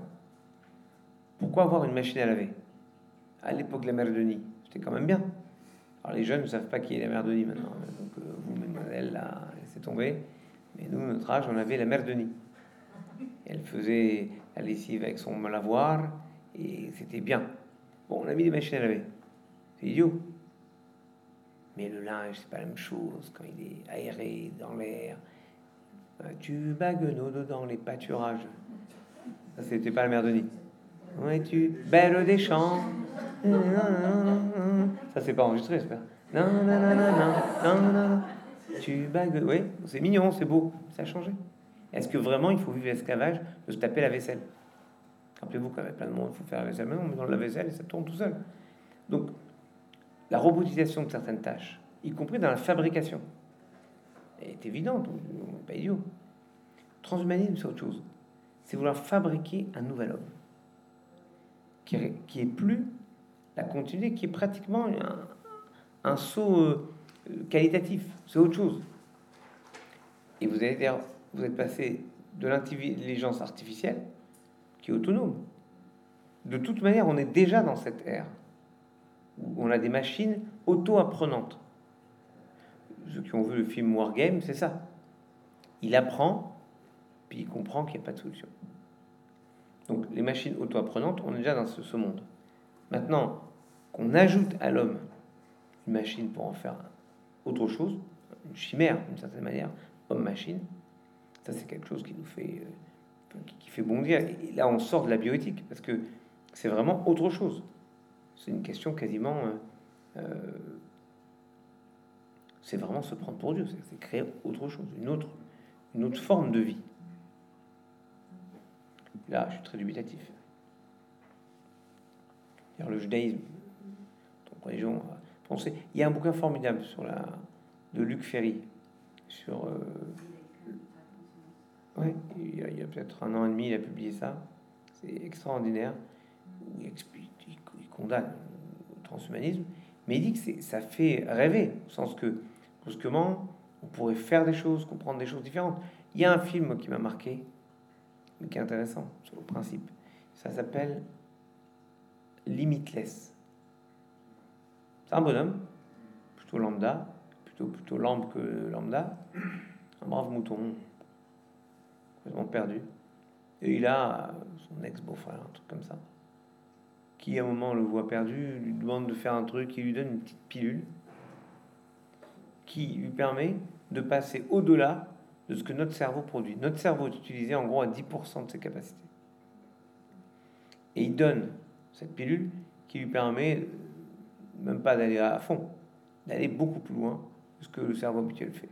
pourquoi avoir une machine à laver? À l'époque de la mère Denis, c'était quand même bien. Alors les jeunes ne savent pas qui est la mère Denis maintenant, donc euh, vous, mesdemoiselles, là, c'est tombé. Mais nous, notre âge, on avait la mère Denis. Elle faisait la lessive avec son lavoir et c'était bien. Bon, on a mis des machines à laver. C'est idiot. Mais le linge, c'est pas la même chose quand il est aéré dans l'air. Euh, tu bagues dans les pâturages. Ça, c'était pas la mère Denis. Ouais, tu belle des champs. Ça, c'est pas enregistré, j'espère. Non, non, non, non, non, non. Tu bagues. Oui, c'est mignon, c'est beau. Ça a changé. Est-ce que vraiment il faut vivre l'esclavage de se taper la vaisselle? Rappelez-vous qu'il y avait plein de monde, il faut faire la vaisselle. Maintenant, on met dans la vaisselle et ça tourne tout seul. Donc, la robotisation de certaines tâches, y compris dans la fabrication, est évidente, pas idiot. Transhumanisme, c'est autre chose. C'est vouloir fabriquer un nouvel homme qui qui est plus la continuité, qui est pratiquement un, saut euh, qualitatif. C'est autre chose. Et vous allez dire, vous êtes passé de l'intelligence artificielle qui est autonome. De toute manière, on est déjà dans cette ère on a des machines auto-apprenantes. Ceux qui ont vu le film Wargame, c'est ça. Il apprend, puis il comprend qu'il n'y a pas de solution. Donc les machines auto-apprenantes, on est déjà dans ce, monde. Maintenant, qu'on ajoute à l'homme une machine pour en faire autre chose, une chimère d'une certaine manière, homme-machine, ça c'est quelque chose qui nous fait, euh, qui fait bondir. Et là, on sort de la bioéthique, parce que c'est vraiment autre chose. C'est une question quasiment. Euh, euh, c'est vraiment se prendre pour Dieu, c'est créer autre chose, une autre, une autre forme de vie. Là, je suis très dubitatif. le judaïsme, donc religion, penser. Il y a un bouquin formidable sur la de Luc Ferry sur. Euh, ouais, il y a, peut-être un an et demi, il a publié ça. C'est extraordinaire. il explique condamne le transhumanisme, mais il dit que ça fait rêver, au sens que, brusquement, on pourrait faire des choses, comprendre des choses différentes. Il y a un film qui m'a marqué, qui est intéressant sur le principe. Ça s'appelle Limitless. C'est un bonhomme, plutôt lambda, plutôt, plutôt lambe que lambda, un brave mouton, complètement perdu. Et il a son ex-beau-frère, un truc comme ça qui à un moment le voit perdu, lui demande de faire un truc, qui lui donne une petite pilule qui lui permet de passer au-delà de ce que notre cerveau produit. Notre cerveau est utilisé en gros à 10% de ses capacités. Et il donne cette pilule qui lui permet même pas d'aller à fond, d'aller beaucoup plus loin que ce que le cerveau habituel fait.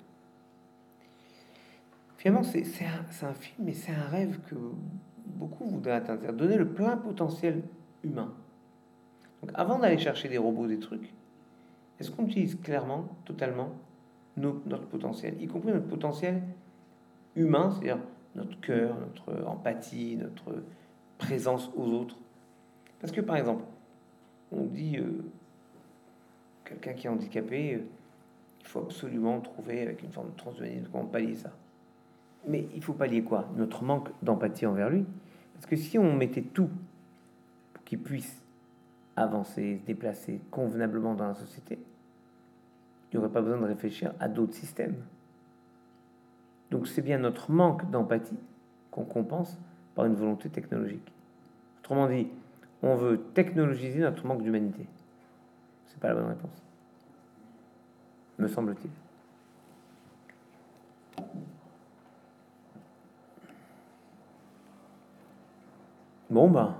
Finalement, c'est un, un, film, mais c'est un rêve que beaucoup voudraient atteindre, donner le plein potentiel humain. Donc avant d'aller chercher des robots, des trucs, est-ce qu'on utilise clairement, totalement, notre potentiel, y compris notre potentiel humain, c'est-à-dire notre cœur, notre empathie, notre présence aux autres Parce que par exemple, on dit, euh, quelqu'un qui est handicapé, euh, Il faut absolument trouver avec une forme de transhumanisme comment pallier ça? Mais il faut pallier quoi? Notre manque d'empathie envers lui. Parce que si on mettait tout pour qu'il puisse avancer, se déplacer convenablement dans la société, il n'y aurait pas besoin de réfléchir à d'autres systèmes. Donc c'est bien notre manque d'empathie qu'on compense par une volonté technologique. Autrement dit, on veut technologiser notre manque d'humanité. C'est pas la bonne réponse. Me semble-t-il. Bon, ben,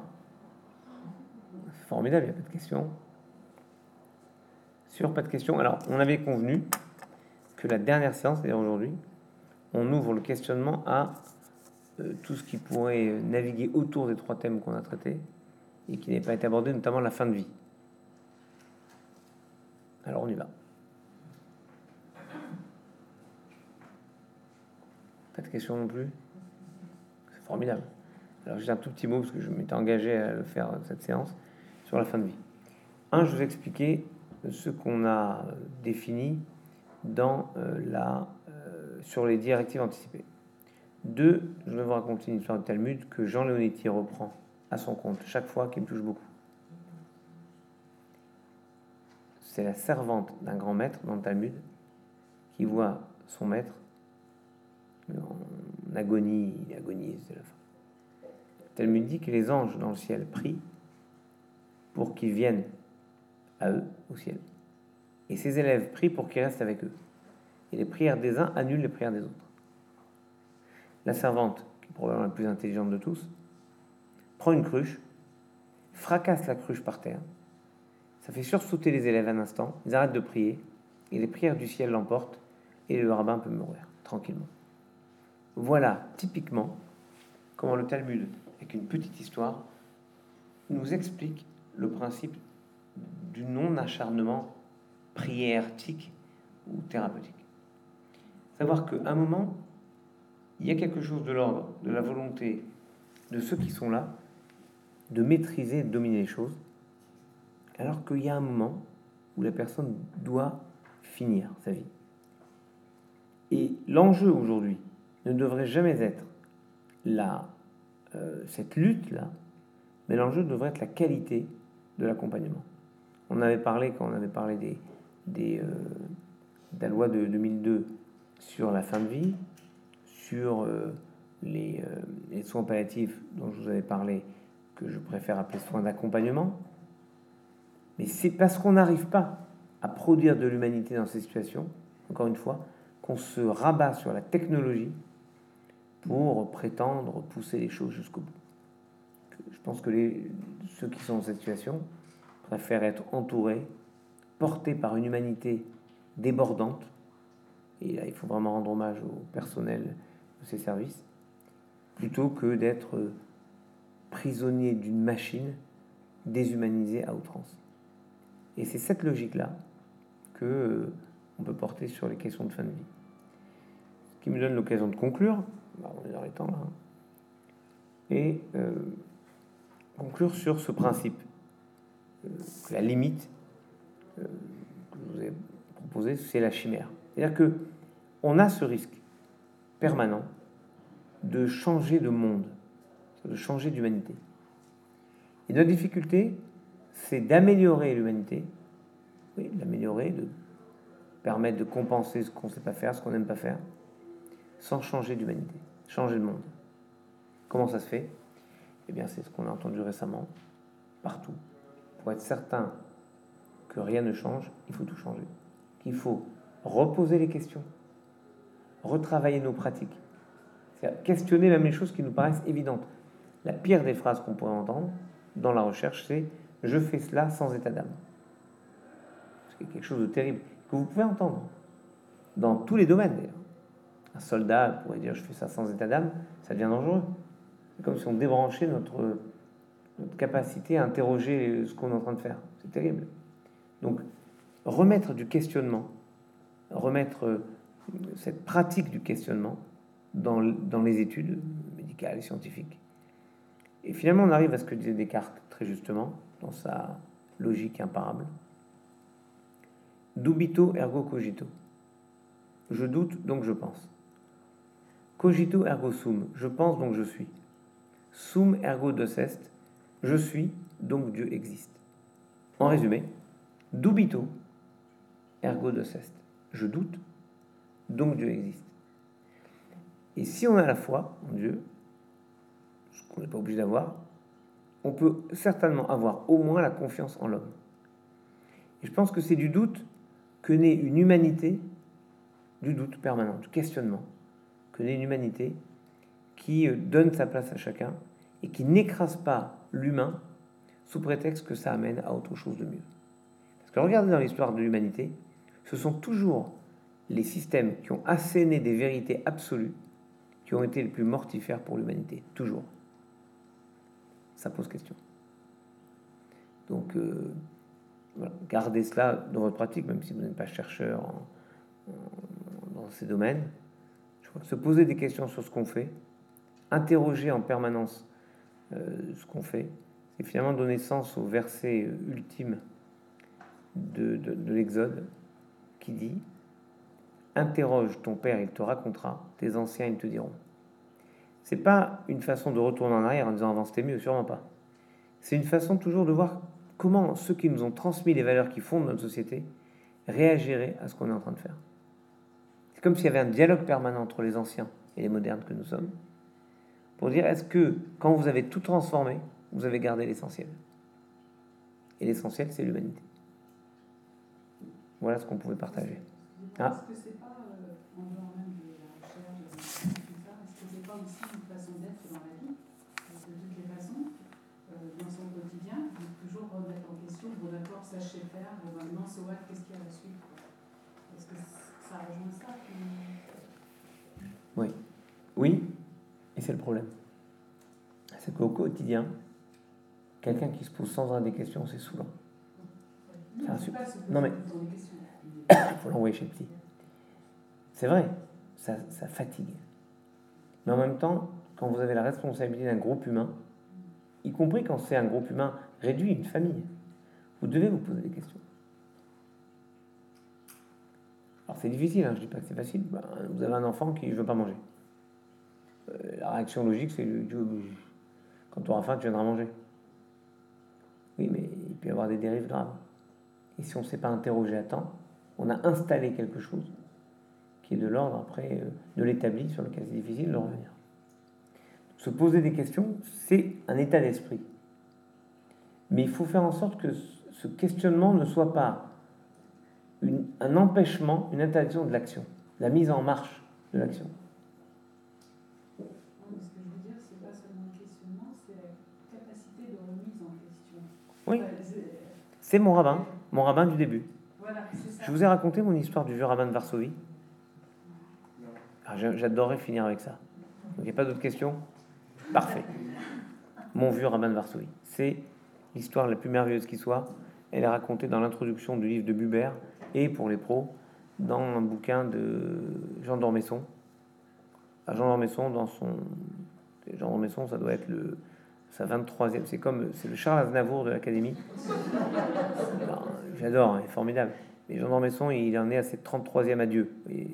c'est formidable, il n'y a pas de questions. Pas de questions. Alors, on avait convenu que la dernière séance, c'est-à-dire aujourd'hui, on ouvre le questionnement à euh, tout ce qui pourrait naviguer autour des trois thèmes qu'on a traités et qui n'est pas été abordé, notamment la fin de vie. Alors on y va. Pas de questions non plus? C'est formidable. Alors j'ai un tout petit mot parce que je m'étais engagé à le faire cette séance sur la fin de vie. Un, je vous expliquer ce qu'on a défini dans euh, la, euh, sur les directives anticipées. Deux, je vais vous raconter une histoire de Talmud que Jean Leonetti reprend à son compte chaque fois qui me touche beaucoup. C'est la servante d'un grand maître dans le Talmud qui voit son maître en agonie, agonise de la fin. Le Talmud dit que les anges dans le ciel prient pour qu'ils viennent à eux au ciel. Et ses élèves prient pour qu'ils restent avec eux. Et les prières des uns annulent les prières des autres. La servante, qui est probablement la plus intelligente de tous, prend une cruche, fracasse la cruche par terre. Ça fait sursauter les élèves un instant, ils arrêtent de prier, et les prières du ciel l'emportent, et le rabbin peut mourir tranquillement. Voilà typiquement comment le Talmud, avec une petite histoire, nous explique le principe du non-acharnement prière-tique ou thérapeutique. Savoir qu'à un moment, il y a quelque chose de l'ordre de la volonté de ceux qui sont là de maîtriser, de dominer les choses, alors qu'il y a un moment où la personne doit finir sa vie. Et l'enjeu aujourd'hui ne devrait jamais être la, euh, cette lutte-là, mais l'enjeu devrait être la qualité de l'accompagnement. On avait parlé, quand on avait parlé des, des, euh, de la loi de 2002 sur la fin de vie, sur euh, les, euh, les, soins palliatifs dont je vous avais parlé, que je préfère appeler soins d'accompagnement. Mais c'est parce qu'on n'arrive pas à produire de l'humanité dans ces situations, encore une fois, qu'on se rabat sur la technologie pour prétendre pousser les choses jusqu'au bout. Je pense que les, ceux qui sont dans cette situation préfèrent être entourés, portés par une humanité débordante. Et là, il faut vraiment rendre hommage au personnel de ces services, plutôt que d'être prisonnier d'une machine déshumanisée à outrance. Et c'est cette logique-là que euh, on peut porter sur les questions de fin de vie. Ce qui me donne l'occasion de conclure, bah, on est dans les temps là, hein, et euh, conclure sur ce principe. Euh, la limite que je vous ai proposé, c'est la chimère. C'est-à-dire que on a ce risque permanent de changer de monde, de changer d'humanité. Et notre difficulté, c'est d'améliorer l'humanité, oui, d'améliorer, de permettre de compenser ce qu'on ne sait pas faire, ce qu'on n'aime pas faire, sans changer d'humanité, changer le monde. Comment ça se fait? Eh bien, c'est ce qu'on a entendu récemment, partout. Pour être certain que rien ne change, il faut tout changer. Il faut reposer les questions, retravailler nos pratiques. Questionner même les choses qui nous paraissent évidentes. La pire des phrases qu'on pourrait entendre dans la recherche, c'est je fais cela sans état d'âme. C'est quelque chose de terrible que vous pouvez entendre dans tous les domaines d'ailleurs. Un soldat pourrait dire je fais ça sans état d'âme, ça devient dangereux. C'est comme si on débranchait notre, notre capacité à interroger ce qu'on est en train de faire. C'est terrible. Donc, remettre du questionnement, remettre cette pratique du questionnement dans, dans, les études médicales et scientifiques. Et finalement, on arrive à ce que disait Descartes très justement dans sa logique imparable. Dubito ergo cogito. je doute, donc je pense. Cogito ergo sum, je pense, donc je suis. Sum ergo est, je suis, donc Dieu existe. En résumé, dubito ergo est, je doute, donc Dieu existe. Et si on a la foi en Dieu, ce qu'on n'est pas obligé d'avoir, on peut certainement avoir au moins la confiance en l'homme. Et je pense que c'est du doute que naît une humanité, du doute permanent, du questionnement, que naît une humanité qui euh, donne sa place à chacun et qui n'écrase pas l'humain sous prétexte que ça amène à autre chose de mieux. Parce que regardez dans l'histoire de l'humanité, ce sont toujours les systèmes qui ont asséné des vérités absolues qui ont été les plus mortifères pour l'humanité, toujours. Ça pose question. Donc, euh, gardez cela dans votre pratique, même si vous n'êtes pas chercheur dans ces domaines. Se poser des questions sur ce qu'on fait, interroger en permanence ce qu'on fait, c'est finalement donner sens au verset ultime de, de l'Exode qui dit Interroge ton père, il te racontera, tes anciens, ils te diront. C'est pas une façon de retourner en arrière en disant avant c'était mieux, sûrement pas. C'est une façon toujours de voir comment ceux qui nous ont transmis les valeurs qui fondent notre société réagiraient à ce qu'on est en train de faire. C'est comme s'il y avait un dialogue permanent entre les anciens et les modernes que nous sommes, pour dire est-ce que quand vous avez tout transformé, vous avez gardé l'essentiel? Et l'essentiel, c'est l'humanité. Voilà ce qu'on pouvait partager. Est-ce que c'est pas, euh, en dehors même de la recherche, est-ce que c'est pas aussi une façon d'être dans la vie De toutes les façons, euh, dans son quotidien, toujours remettre en question, bon d'accord, ça je sais faire, bon maintenant, so what, qu'est-ce qu'il y a à la suite Est-ce que ça rejoint ça Oui. Oui, et c'est le problème. C'est qu'au quotidien, quelqu'un qui se pose sans arrêt des questions, c'est saoulant. C'est pas non mais il faut l'envoyer chez le petit. C'est vrai, ça, ça fatigue. Mais en même temps, quand vous avez la responsabilité d'un groupe humain, y compris quand c'est un groupe humain réduit, une famille, vous devez vous poser des questions. Alors c'est difficile, hein, je ne dis pas que c'est facile. Ben, vous avez un enfant qui ne veut pas manger. Euh, la réaction logique, c'est quand tu auras faim, tu viendras manger. Oui, mais il peut y avoir des dérives graves. Et si on ne s'est pas interrogé à temps, on a installé quelque chose qui est de l'ordre après euh, de l'établi sur lequel c'est difficile de revenir. Se poser des questions, c'est un état d'esprit. Mais il faut faire en sorte que ce questionnement ne soit pas un empêchement, une interdiction de l'action, la mise en marche de l'action. Ce que je veux dire, c'est pas seulement le questionnement, c'est la capacité de remise en question. Oui. C'est mon rabbin, mon rabbin du début. Je vous ai raconté mon histoire du vieux rabbin de Varsovie. Ah, j'adorerais finir avec ça. il n'y a pas d'autres questions? Parfait. Mon vieux rabbin de Varsovie. C'est l'histoire la plus merveilleuse qui soit. Elle est racontée dans l'introduction du livre de Buber et pour les pros dans un bouquin de Jean d'Ormesson. À Jean d'Ormesson, dans son. Jean d'Ormesson, ça doit être le, sa 23e. C'est comme. C'est le Charles Aznavour de l'Académie. J'adore, il est formidable. Et Jean d'Ormesson, il en est à ses 33e adieu. Et,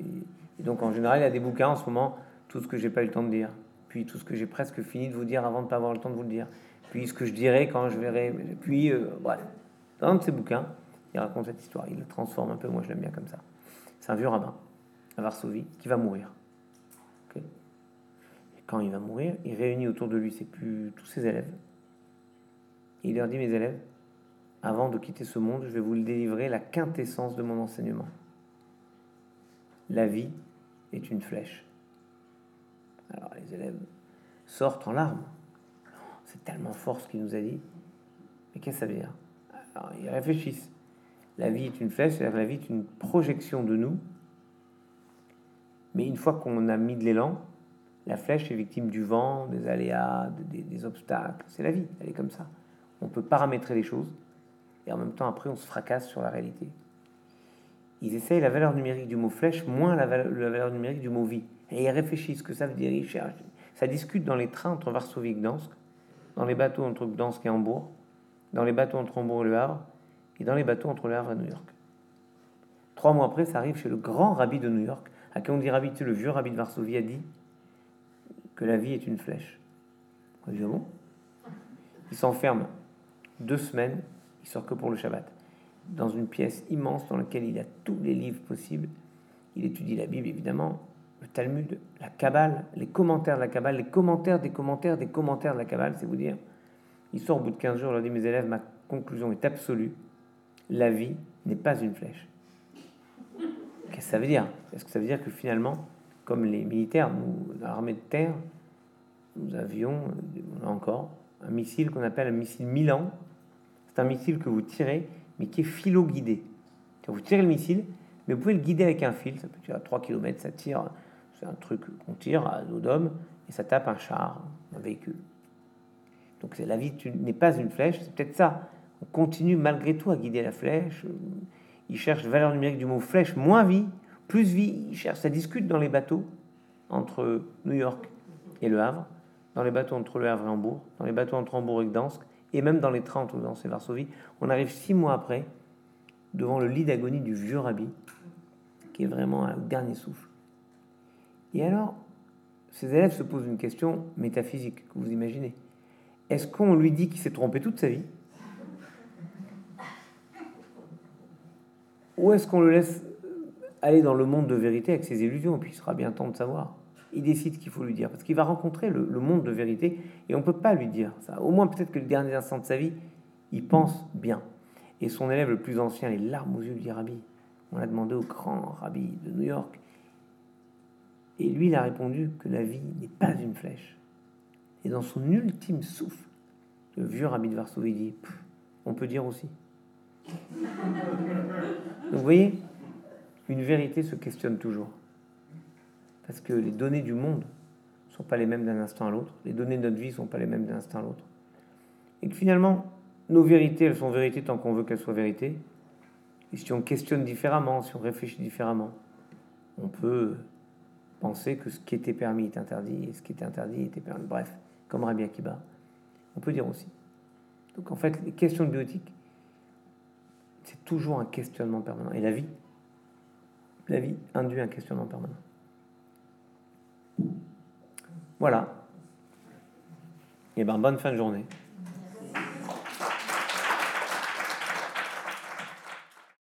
donc, en général, il y a des bouquins en ce moment, tout ce que j'ai pas eu le temps de dire, puis tout ce que j'ai presque fini de vous dire avant de pas avoir le temps de vous le dire, puis ce que je dirai quand je verrai, puis, euh, bref. Dans un de ces bouquins, il raconte cette histoire, il le transforme un peu, moi je l'aime bien comme ça. C'est un vieux rabbin à Varsovie qui va mourir. Quand il va mourir, il réunit autour de lui ses plus, tous ses élèves. Il leur dit, mes élèves, avant de quitter ce monde, je vais vous délivrer la quintessence de mon enseignement. La vie est une flèche. Alors les élèves sortent en larmes. C'est tellement fort ce qu'il nous a dit. Mais qu'est-ce que ça veut dire? Alors ils réfléchissent. La vie est une flèche, la vie est une projection de nous. Mais une fois qu'on a mis de l'élan, la flèche est victime du vent, des aléas, des, obstacles. C'est la vie, elle est comme ça. On peut paramétrer les choses et en même temps après on se fracasse sur la réalité. Ils essayent la valeur numérique du mot flèche moins la valeur, numérique du mot vie. Et ils réfléchissent ce que ça veut dire, ils cherchent. Ça discute dans les trains entre Varsovie et Gdansk, dans les bateaux entre Gdansk et Hambourg, dans les bateaux entre Hambourg et Le Havre, et dans les bateaux entre Le Havre et New York. Trois mois après, ça arrive chez le grand rabbi de New York, À qui on dit Rabbi, le vieux Rabbi de Varsovie a dit que la vie est une flèche. On dit, bon Il s'enferme deux semaines, il sort que pour le Shabbat, dans une pièce immense dans laquelle il a tous les livres possibles. Il étudie la Bible, évidemment, le Talmud, la Kabbale, les commentaires de la Kabbale, les commentaires des commentaires des commentaires de la Kabbale, c'est vous dire. Il sort au bout de 15 jours, il leur dit, mes élèves, ma conclusion est absolue, la vie n'est pas une flèche. Qu'est-ce que ça veut dire? Est-ce que ça veut dire que finalement, comme les militaires, nous, l'armée de terre, nous avions, encore, un missile qu'on appelle un missile Milan. C'est un missile que vous tirez, mais qui est philo-guidé. Vous tirez le missile, mais vous pouvez le guider avec un fil, ça peut tirer à 3 km, ça tire, c'est un truc qu'on tire à dos d'homme, et ça tape un char, un véhicule. Donc la vie n'est pas une flèche, c'est peut-être ça. On continue malgré tout à guider la flèche. Il cherche valeur numérique du mot flèche, moins vie, plus vie. Cherche, ça discute dans les bateaux entre New York et Le Havre, dans les bateaux entre Le Havre et Hambourg, dans les bateaux entre Hambourg et Gdansk, et même dans les trains entre Gdansk et Varsovie. On arrive six mois après devant le lit d'agonie du vieux rabbi, qui est vraiment un dernier souffle. Et alors, ces élèves se posent une question métaphysique, que vous imaginez. Est-ce qu'on lui dit qu'il s'est trompé toute sa vie? Ou est-ce qu'on le laisse aller dans le monde de vérité avec ses illusions Et puis il sera bien temps de savoir. Il décide qu'il faut lui dire, parce qu'il va rencontrer le, monde de vérité et on ne peut pas lui dire ça. Au moins peut-être que le dernier instant de sa vie, il pense bien. Et son élève le plus ancien, les larmes aux yeux, du rabbi. On a demandé au grand rabbi de New York. Et lui, il a répondu que la vie n'est pas une flèche. Et dans son ultime souffle, le vieux rabbi de Varsovie dit On peut dire aussi. Vous voyez, une vérité se questionne toujours. Parce que les données du monde ne sont pas les mêmes d'un instant à l'autre. Les données de notre vie ne sont pas les mêmes d'un instant à l'autre. Et que finalement, nos vérités, elles sont vérités tant qu'on veut qu'elles soient vérités. Et si on questionne différemment, si on réfléchit différemment, on peut penser que ce qui était permis est interdit et ce qui était interdit était permis. Bref, comme Rabbi Akiba, on peut dire aussi. Donc en fait, les questions de biotique, c'est toujours un questionnement permanent. Et la vie, la vie induit un questionnement permanent. Voilà. Et eh bien, bonne fin de journée.